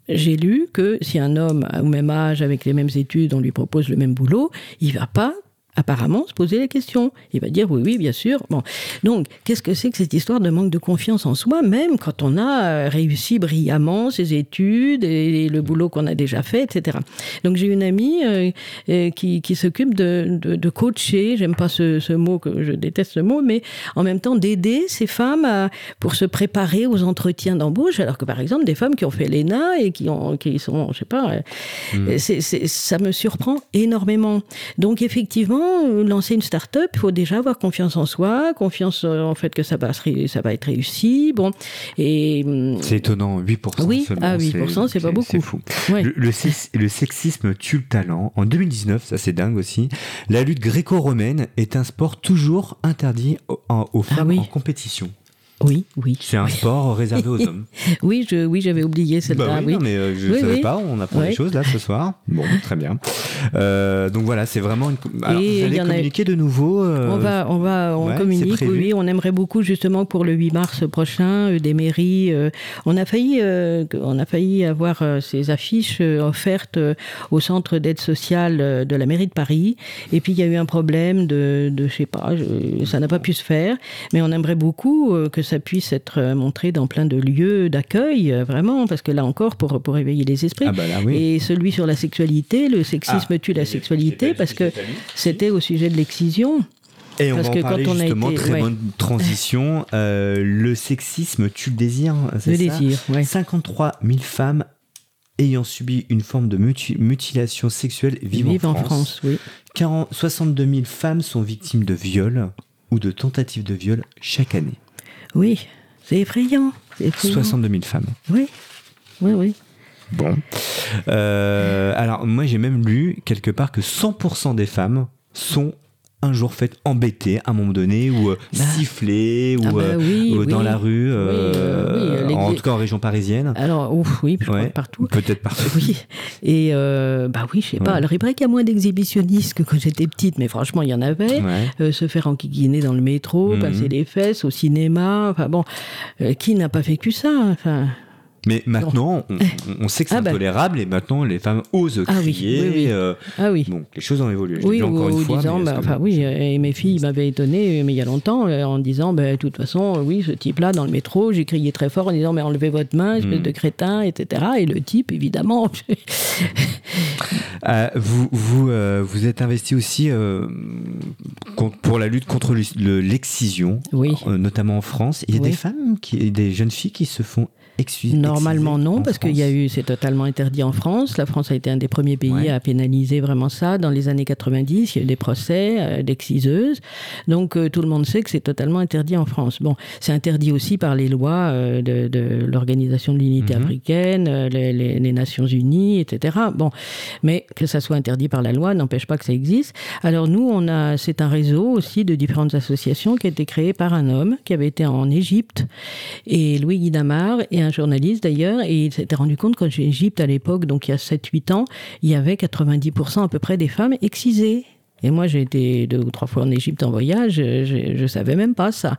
j'ai lu que si un homme au même âge, avec les mêmes études, on lui propose le même boulot, il va pas apparemment se poser la question. Il va dire oui, oui, bien sûr. Bon. Donc, qu'est-ce que c'est que cette histoire de manque de confiance en soi, même quand on a euh, réussi brillamment ses études et le boulot qu'on a déjà fait, etc. Donc, j'ai une amie euh, euh, qui, qui s'occupe de, de, de coacher, j'aime pas ce, ce mot, que je déteste ce mot, mais en même temps d'aider ces femmes à- pour se préparer aux entretiens d'embauche, alors que par exemple, des femmes qui ont fait l'ENA et qui, ont, qui sont, je sais pas, c'est- ça me surprend énormément. Donc, effectivement, euh, lancer une start-up, il faut déjà avoir confiance en soi, confiance euh, en fait que ça va, ça être réussi. Bon, et. hum, C'est étonnant, 8%. Oui, seulement, ah, 8%, c'est pas beaucoup. Fou. ouais. Le, le sex- le sexisme tue le talent. En 2019, ça c'est dingue aussi, la lutte gréco-romaine est un sport toujours interdit aux, femmes Ah oui. en compétition. Oui, oui. C'est un sport réservé aux hommes. Oui, je, oui j'avais oublié celle-là. Bah oui, oui. non, mais euh, je ne Oui, savais oui. pas, on apprend des choses là ce soir. Bon, très bien. Euh, donc voilà, c'est vraiment une. Alors, Et vous allez y en a- communiquer de nouveau euh, On va, on va, on ouais, communique. Oui, on aimerait beaucoup justement pour le 8 mars prochain des mairies. on a failli, on a failli avoir ces affiches offertes au centre d'aide sociale de la mairie de Paris. Et puis il y a eu un problème de, de je sais pas, je- ça n'a pas pu se faire. Mais on aimerait beaucoup que ça puisse être euh, montré dans plein de lieux d'accueil, euh, vraiment, parce que là encore pour pour éveiller les esprits. Ah bah là, oui. Et celui sur la sexualité, le sexisme Ah, tue la sexualité parce que c'était au sujet de l'excision. Et on Parce va en que parler quand on a justement, été- très ouais. bonne transition. Euh, le sexisme tue le désir, c'est Le ça désir, ouais. 53 000 femmes ayant subi une forme de muti- mutilation sexuelle vivent, Vive en France. oui. 40 62 000 femmes sont victimes de viols ou de tentatives de viol chaque année. Oui, c'est effrayant. effrayant. 62 000 femmes. Oui, oui, oui. Bon. Euh, alors, moi, j'ai même lu quelque part que 100% des femmes sont un jour faites embêter à un moment donné ou euh, Bah. siffler ou Ah bah euh, oui, ou dans oui. la rue, euh, euh, en tout cas en région parisienne. Alors, ouf, oui, je crois que partout. Peut-être partout. Oui, et euh, bah oui, je sais pas. Alors, il paraît qu'il y a moins d'exhibitionnistes que quand j'étais petite, mais franchement, il y en avait. Ouais. Euh, se faire enquiquiner dans le métro, Mhm. passer les fesses au cinéma. Enfin bon, euh, qui n'a pas vécu ça Enfin, Mais maintenant, on, on sait que c'est Ah bah. intolérable et maintenant les femmes osent Ah oui, crier. oui, oui. euh, ah oui. bon, les choses ont évolué. Je Oui, ou, encore une ou fois. disant, bah, enfin oui, euh, et mes filles m'avaient étonné, euh, mais il y a longtemps, en disant, bah, de toute façon, oui, ce type-là, dans le métro, j'ai crié très fort en disant, mais enlevez votre main, espèce Mm. de crétin, etc. Et le type, évidemment, Euh, vous, vous, euh, vous êtes investi aussi pour la lutte contre le- le- l'excision, Oui. notamment en France. Il y a Oui. des femmes, qui, des jeunes filles qui se font Normalement non, parce qu'il y a eu, c'est totalement interdit en France. La France a été un des premiers pays Ouais. à pénaliser vraiment ça. Dans les années 90, il y a eu des procès euh, d'exciseuses. Donc euh, tout le monde sait que c'est totalement interdit en France. Bon, c'est interdit aussi par les lois euh, de, de l'Organisation de l'Unité Mhm. africaine, euh, les, les- les Nations Unies, etc. Bon, mais que ça soit interdit par la loi n'empêche pas que ça existe. Alors nous, on a, c'est un réseau aussi de différentes associations qui a été créé par un homme qui avait été en Égypte et Louis Guidamar et un journaliste d'ailleurs, et il s'était rendu compte qu'en Égypte à l'époque, donc il y a 7-8 ans, il y avait 90% à peu près des femmes excisées. Et moi, j'ai été deux ou trois fois en Égypte en voyage, euh, je, je savais même pas ça.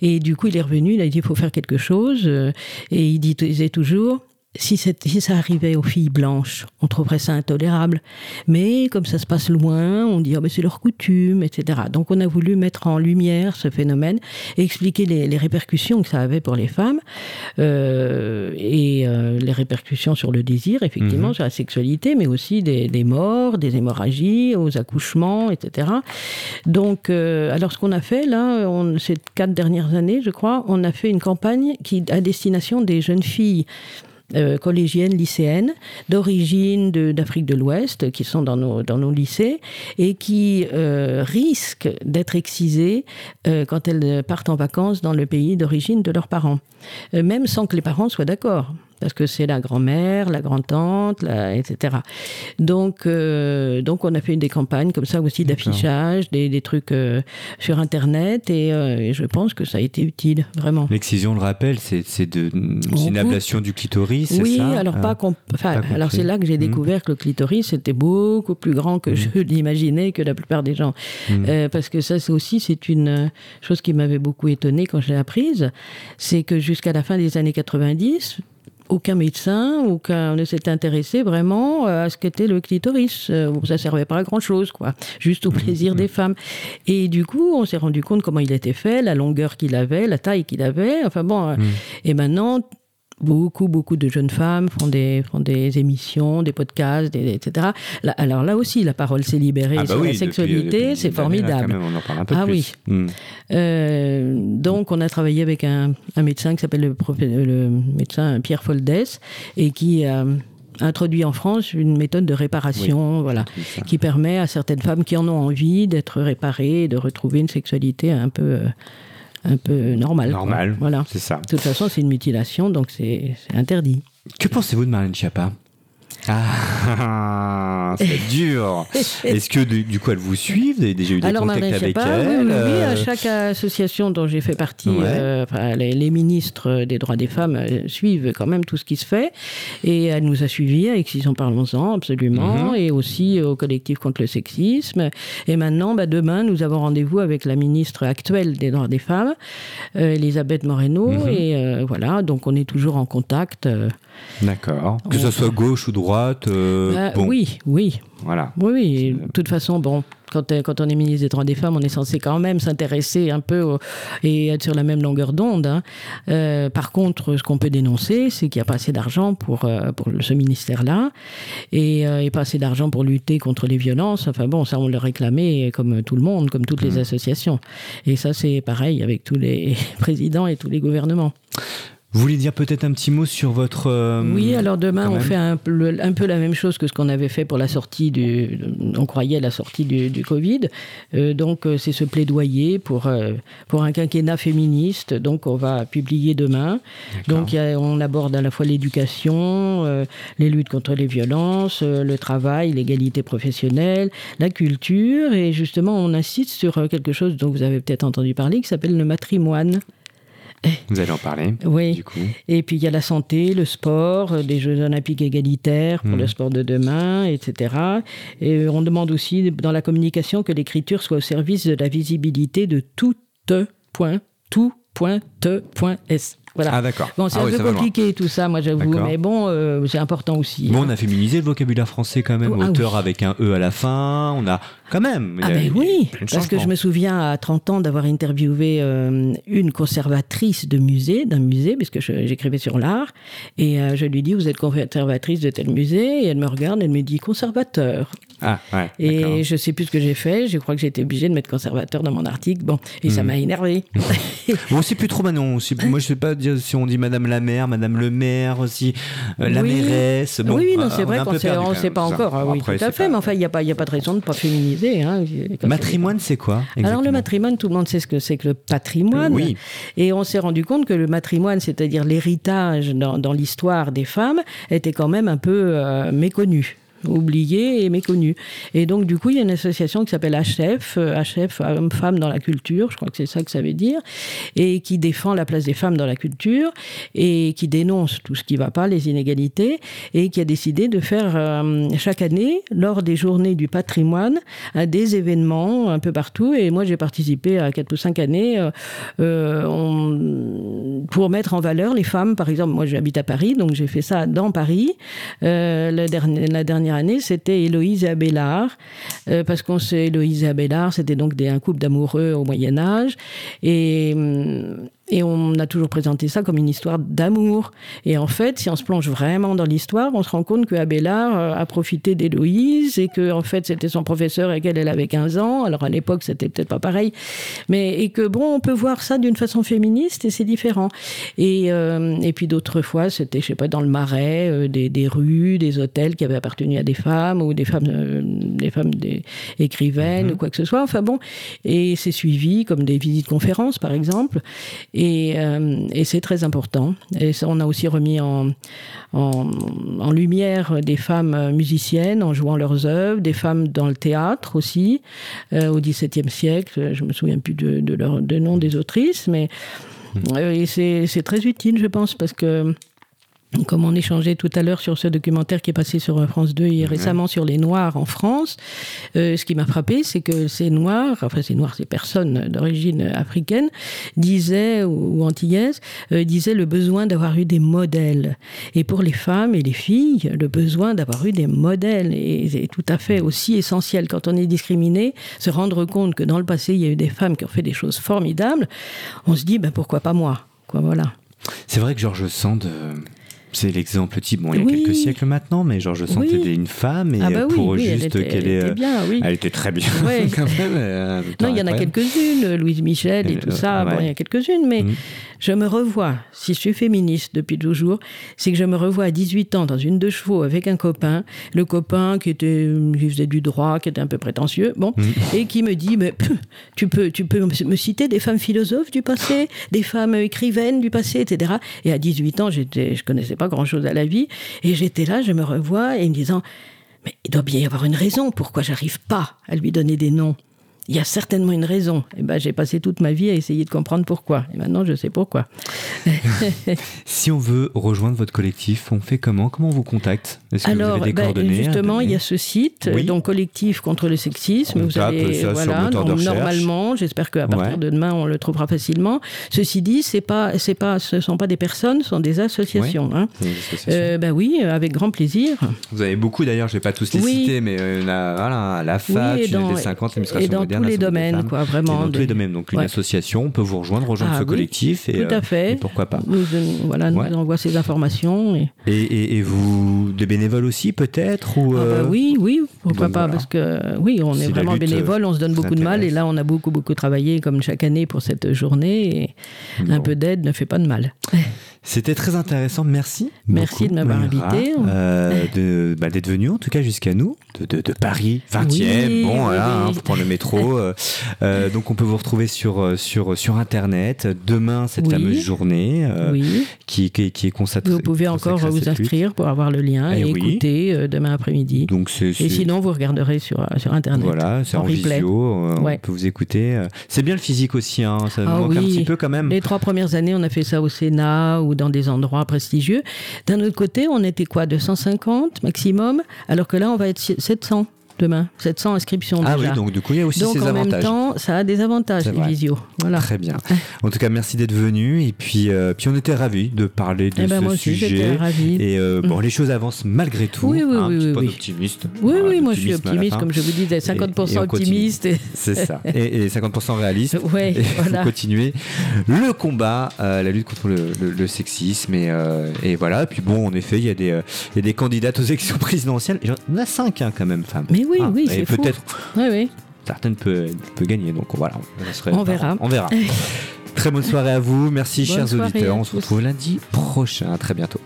Et du coup, il est revenu, il a dit, il faut faire quelque chose. euh, Et il disait toujours, si, ça arrivait aux filles blanches, on trouverait ça intolérable. Mais comme ça se passe loin, on dit, oh, mais c'est leur coutume, etc. Donc on a voulu mettre en lumière ce phénomène et expliquer les, les répercussions que ça avait pour les femmes euh, et euh, les répercussions sur le désir, effectivement, Mhm. sur la sexualité, mais aussi des, des morts, des hémorragies, aux accouchements, etc. Donc, euh, alors ce qu'on a fait là, on, ces quatre dernières années, je crois, on a fait une campagne qui à destination des jeunes filles euh, collégiennes, lycéennes, d'origine d'Afrique de, l'Ouest, qui sont dans nos, dans nos lycées, et qui euh, risquent d'être excisées euh, quand elles partent en vacances dans le pays d'origine de leurs parents, même sans que les parents soient d'accord. Parce que c'est la grand-mère, la grand-tante, la- etc. Donc, euh, donc, on a fait des campagnes comme ça aussi d'affichage, des, des trucs euh, sur Internet, et, euh, et je pense que ça a été utile, vraiment. L'excision, on le rappelle, c'est une ablation du clitoris, c'est Oui, ça alors Euh, pas, enfin, pas alors c'est là que j'ai Mhm. découvert que le clitoris était beaucoup plus grand que je l'imaginais que la plupart des gens. Euh, parce que ça c'est aussi c'est une chose qui m'avait beaucoup étonnée quand je l'ai apprise, c'est que jusqu'à la fin des années 90 aucun médecin, aucun ne s'est intéressé vraiment euh, à ce qu'était le clitoris. Euh, Ça servait pas à grand chose, quoi. Juste au plaisir des femmes. Et du coup, on s'est rendu compte comment il était fait, la longueur qu'il avait, la taille qu'il avait. Enfin bon. euh, Et maintenant, beaucoup, beaucoup de jeunes femmes font des, font des émissions, des podcasts, des- etc. Là- alors là aussi, la parole s'est libérée Ah bah sur oui, la sexualité, c'est là, formidable. même, on en parle un peu Ah plus. oui. Hmm. Euh, donc, on a travaillé avec un, un médecin qui s'appelle le, médecin Pierre Foldès et qui a introduit en France une méthode de réparation, voilà, Oui, qui permet à certaines femmes qui en ont envie d'être réparées, et de retrouver une sexualité un peu, euh, un peu normale. quoi. Normal, Voilà. c'est ça. De toute façon, c'est une mutilation, donc c'est c'est interdit. Que pensez-vous de Marlène Schiappa? Ah, c'est dur. Est-ce que du, coup elle vous suit Vous avez déjà eu des Alors, contacts avec Schiappa, oui, elle oui, oui, euh, à chaque association dont j'ai fait partie, Ouais. euh, enfin, les, les ministres des droits des femmes euh, suivent quand même tout ce qui se fait. Et elle nous a suivis avec Excision Parlons-en, absolument, Mhm. et aussi au collectif contre le sexisme. Et maintenant, bah, demain, nous avons rendez-vous avec la ministre actuelle des droits des femmes, euh, Elisabeth Moreno. Mhm. Et euh, voilà, donc on est toujours en contact. Euh, D'accord. Que On- ce soit gauche ou droite. euh, bon, Oui, oui, Voilà. Oui, oui. De toute façon, bon, quand, euh, quand on est ministre des droits des femmes, on est censé quand même s'intéresser un peu au- et être sur la même longueur d'onde. hein. Euh, par contre, ce qu'on peut dénoncer, c'est qu'il n'y a pas assez d'argent pour, euh, pour ce ministère-là et, euh, et pas assez d'argent pour lutter contre les violences. Enfin bon, ça, on le réclamait comme tout le monde, comme toutes les associations. Et ça, c'est pareil avec tous les présidents et tous les gouvernements. Vous voulez dire peut-être un petit mot sur votre. euh, Oui, alors demain, on fait un peu, le- un peu la même chose que ce qu'on avait fait pour la sortie du. On croyait la sortie du, du Covid. Euh, donc, euh, c'est ce plaidoyer pour, euh, pour un quinquennat féministe. Donc, on va publier demain. Donc, il y a- on aborde à la fois l'éducation, les luttes contre les violences, le travail, l'égalité professionnelle, la culture. Et justement, on insiste sur quelque chose dont vous avez peut-être entendu parler qui s'appelle le matrimoine. Vous allez en parler. Oui. Du coup. Et puis il y a la santé, le sport, euh, des Jeux olympiques égalitaires pour Mhm. le sport de demain, etc. Et euh, on demande aussi dans la communication que l'écriture soit au service de la visibilité de tout point, tout point, te point s. Voilà. Ah d'accord. Bon, c'est Ah un oui, peu compliqué tout ça, moi j'avoue, mais bon, euh, c'est important aussi. Bon, on a féminisé le vocabulaire français quand même, Oh, ah auteur oui. avec un E à la fin. On a quand même. Ah ben oui, parce que je me souviens à 30 ans d'avoir interviewé euh, une conservatrice de musée, d'un musée, puisque j'écrivais sur l'art, et euh, je lui dis, vous êtes conservatrice de tel musée, et elle me regarde, elle me dit, conservateur. Ah, ouais. Et je sais plus ce que j'ai fait. Je crois que j'ai été obligée de mettre conservateur dans mon article. Bon, et ça Mhm. m'a énervé. Bon, c'est plus trop aussi. Moi, je sais pas dire si on dit Madame la maire, Madame le maire aussi, euh, la Oui. mairesse. Bon, oui, oui, non, euh, c'est vrai qu'on peu sait, pas encore. Ah oui, tout à fait. Mais enfin, il n'y a pas de raison de ne pas féminiser. Hein, Matrimoine, c'est quoi Alors le matrimoine, tout le monde sait ce que c'est que le patrimoine. Oui. Et on s'est rendu compte que le matrimoine, c'est-à-dire l'héritage dans, dans l'histoire des femmes, était quand même un peu euh, méconnu oublié et méconnu. Et donc, du coup, il y a une association qui s'appelle HF, euh, HF, Hommes-Femmes dans la culture, je crois que c'est ça que ça veut dire, et qui défend la place des femmes dans la culture, et qui dénonce tout ce qui ne va pas, les inégalités, et qui a décidé de faire euh, chaque année, lors des journées du patrimoine, à des événements un peu partout. Et moi, j'ai participé à quatre ou cinq années euh, euh, on- pour mettre en valeur les femmes. Par exemple, moi, j'habite à Paris, donc j'ai fait ça dans Paris. Euh, la, dernière, la dernière c'était Héloïse et Abélard, euh, parce qu'on sait Héloïse et Abélard, c'était donc des, un couple d'amoureux au Moyen Âge. Et, hum, et on a toujours présenté ça comme une histoire d'amour. Et en fait, si on se plonge vraiment dans l'histoire, on se rend compte que Abélard euh, a profité d'Héloïse et que en fait c'était son professeur et qu'elle elle avait 15 ans. Alors à l'époque, c'était peut-être pas pareil, mais et que bon, on peut voir ça d'une façon féministe et c'est différent. Et, euh, et puis d'autres fois, c'était je sais pas dans le Marais, euh, des, des rues, des hôtels qui avaient appartenu à des femmes ou des femmes, euh, des femmes des écrivaines ou quoi que ce soit. Enfin bon, et c'est suivi comme des visites conférences par exemple. Et, euh, et c'est très important. Et on a aussi remis en, en, en lumière des femmes musiciennes en jouant leurs œuvres, des femmes dans le théâtre aussi, euh, au XVIIe siècle. Je me souviens plus de, de leur de nom des autrices, mais euh, et c'est c'est très utile, je pense, parce que comme on échangeait tout à l'heure sur ce documentaire qui est passé sur France 2 et récemment sur les Noirs en France, euh, ce qui m'a frappé, c'est que ces Noirs, enfin ces Noirs, ces personnes d'origine africaine, disaient, ou, ou antillaises, euh, disaient le besoin d'avoir eu des modèles. Et pour les femmes et les filles, le besoin d'avoir eu des modèles est, est tout à fait aussi essentiel. Quand on est discriminé, se rendre compte que dans le passé, il y a eu des femmes qui ont fait des choses formidables, on se dit, ben, pourquoi pas moi? Quoi, voilà. C'est vrai que Georges Sand, euh, c'est l'exemple type. Bon, il y a Oui. quelques siècles maintenant, mais Georges Sand Oui. était une femme et Ah bah oui, pour oui, elle juste était- qu'elle elle est. était bien, oui. Elle était très bien Ouais. quand même. euh, Non, il y en a quelques-unes, Louise Michel et tout ça, ouais. bon, il y a quelques-unes, mais Mhm. Je me revois, si je suis féministe depuis toujours, c'est que je me revois à 18 ans dans une deux chevaux avec un copain, le copain qui était, qui faisait du droit, qui était un peu prétentieux, bon, Mhm. et qui me dit, mais tu peux, tu peux me citer des femmes philosophes du passé, des femmes écrivaines du passé, etc. Et à 18 ans, j'étais, je connaissais pas grand-chose à la vie, et j'étais là, je me revois, et me disant, mais il doit bien y avoir une raison pourquoi j'arrive pas à lui donner des noms. Il y a certainement une raison. Et ben, j'ai passé toute ma vie à essayer de comprendre pourquoi. Et maintenant, je sais pourquoi. Si on veut rejoindre votre collectif, on fait comment? Comment on vous contacte? Est-ce que vous Alors, avez des ben, coordonnées justement, il y a ce site, Oui. donc collectif contre le sexisme. On vous allez, ça voilà, donc, normalement, j'espère qu'à partir Ouais. de demain, on le trouvera facilement. Ceci dit, c'est pas, c'est pas, ce sont pas des personnes, ce sont des associations. hein. Euh, ben oui, avec grand plaisir. Vous avez beaucoup d'ailleurs, je vais pas tous les Oui. citer, mais euh, la, voilà, la FAC, Oui, dans- UNED 50, et l'administration moderne, tous les domaines, femmes. quoi, vraiment. dans tous les domaines. Donc une Ouais. association peut vous rejoindre, rejoindre Ah ce oui, collectif. Et, Tout à euh, fait. et pourquoi pas. Nous, voilà, Ouais. nous envoie ces informations. Et... Et, et- et vous, des bénévoles aussi peut-être ou, Ah bah euh, oui, oui, pourquoi donc pas, voilà. parce que oui, on est vraiment euh, bénévole, on se donne beaucoup de mal, et là on a beaucoup beaucoup travaillé comme chaque année pour cette journée, et un peu d'aide ne fait pas de mal. C'était très intéressant, merci. Merci beaucoup, de m'avoir invité. euh, de, bah, d'être venu en tout cas jusqu'à nous, de, de- de Paris, 20e. Oui, bon, voilà, oui. hein, faut prendre le métro. euh, euh, donc on peut vous retrouver sur, sur, sur Internet. Demain, cette Oui. fameuse journée qui, qui, qui est consacrée. vous pouvez encore vous lutte. inscrire pour avoir le lien Eh et écouter demain après-midi. Donc c'est, Et sinon, vous regarderez sur, sur Internet. Voilà, c'est en, en replay. visio, Ouais. on peut vous écouter. C'est bien le physique aussi, hein, ça Ah manque un petit peu quand même. Les trois premières années, on a fait ça au Sénat ou dans des endroits prestigieux. D'un autre côté, on était quoi 250 maximum, alors que là, on va être 700 demain. 700 inscriptions Ah déjà. oui, donc du coup, il y a aussi Donc ses en avantages. même temps, ça a des avantages, les visios. Voilà. Très bien. En tout cas, merci d'être venu. Et puis, euh, puis on était ravis de parler de Eh ben, ce moi aussi, sujet. ravie. Et euh, bon, les choses avancent malgré tout. Oui, oui, hein, oui, petit oui, peu oui. d'optimiste. Oui, Voilà, oui, moi je suis optimiste, comme je vous disais, 50% Et- optimiste. et- C'est ça. Et, et 50% réaliste. Et voilà. vous continuez le combat, euh, la lutte contre le, le- le sexisme. Et, et voilà. Et puis bon, en effet, il y, a des, il y a des candidates aux élections présidentielles. Il y en a cinq hein, quand même, femmes. Mais Mais oui, Ah, oui, et peut-être Oui, oui. certaines peut, peut gagner. Donc voilà, on, serait- On verra. On verra. Très bonne soirée à vous. Merci, Bonne chers auditeurs. On se retrouve lundi prochain. À très bientôt.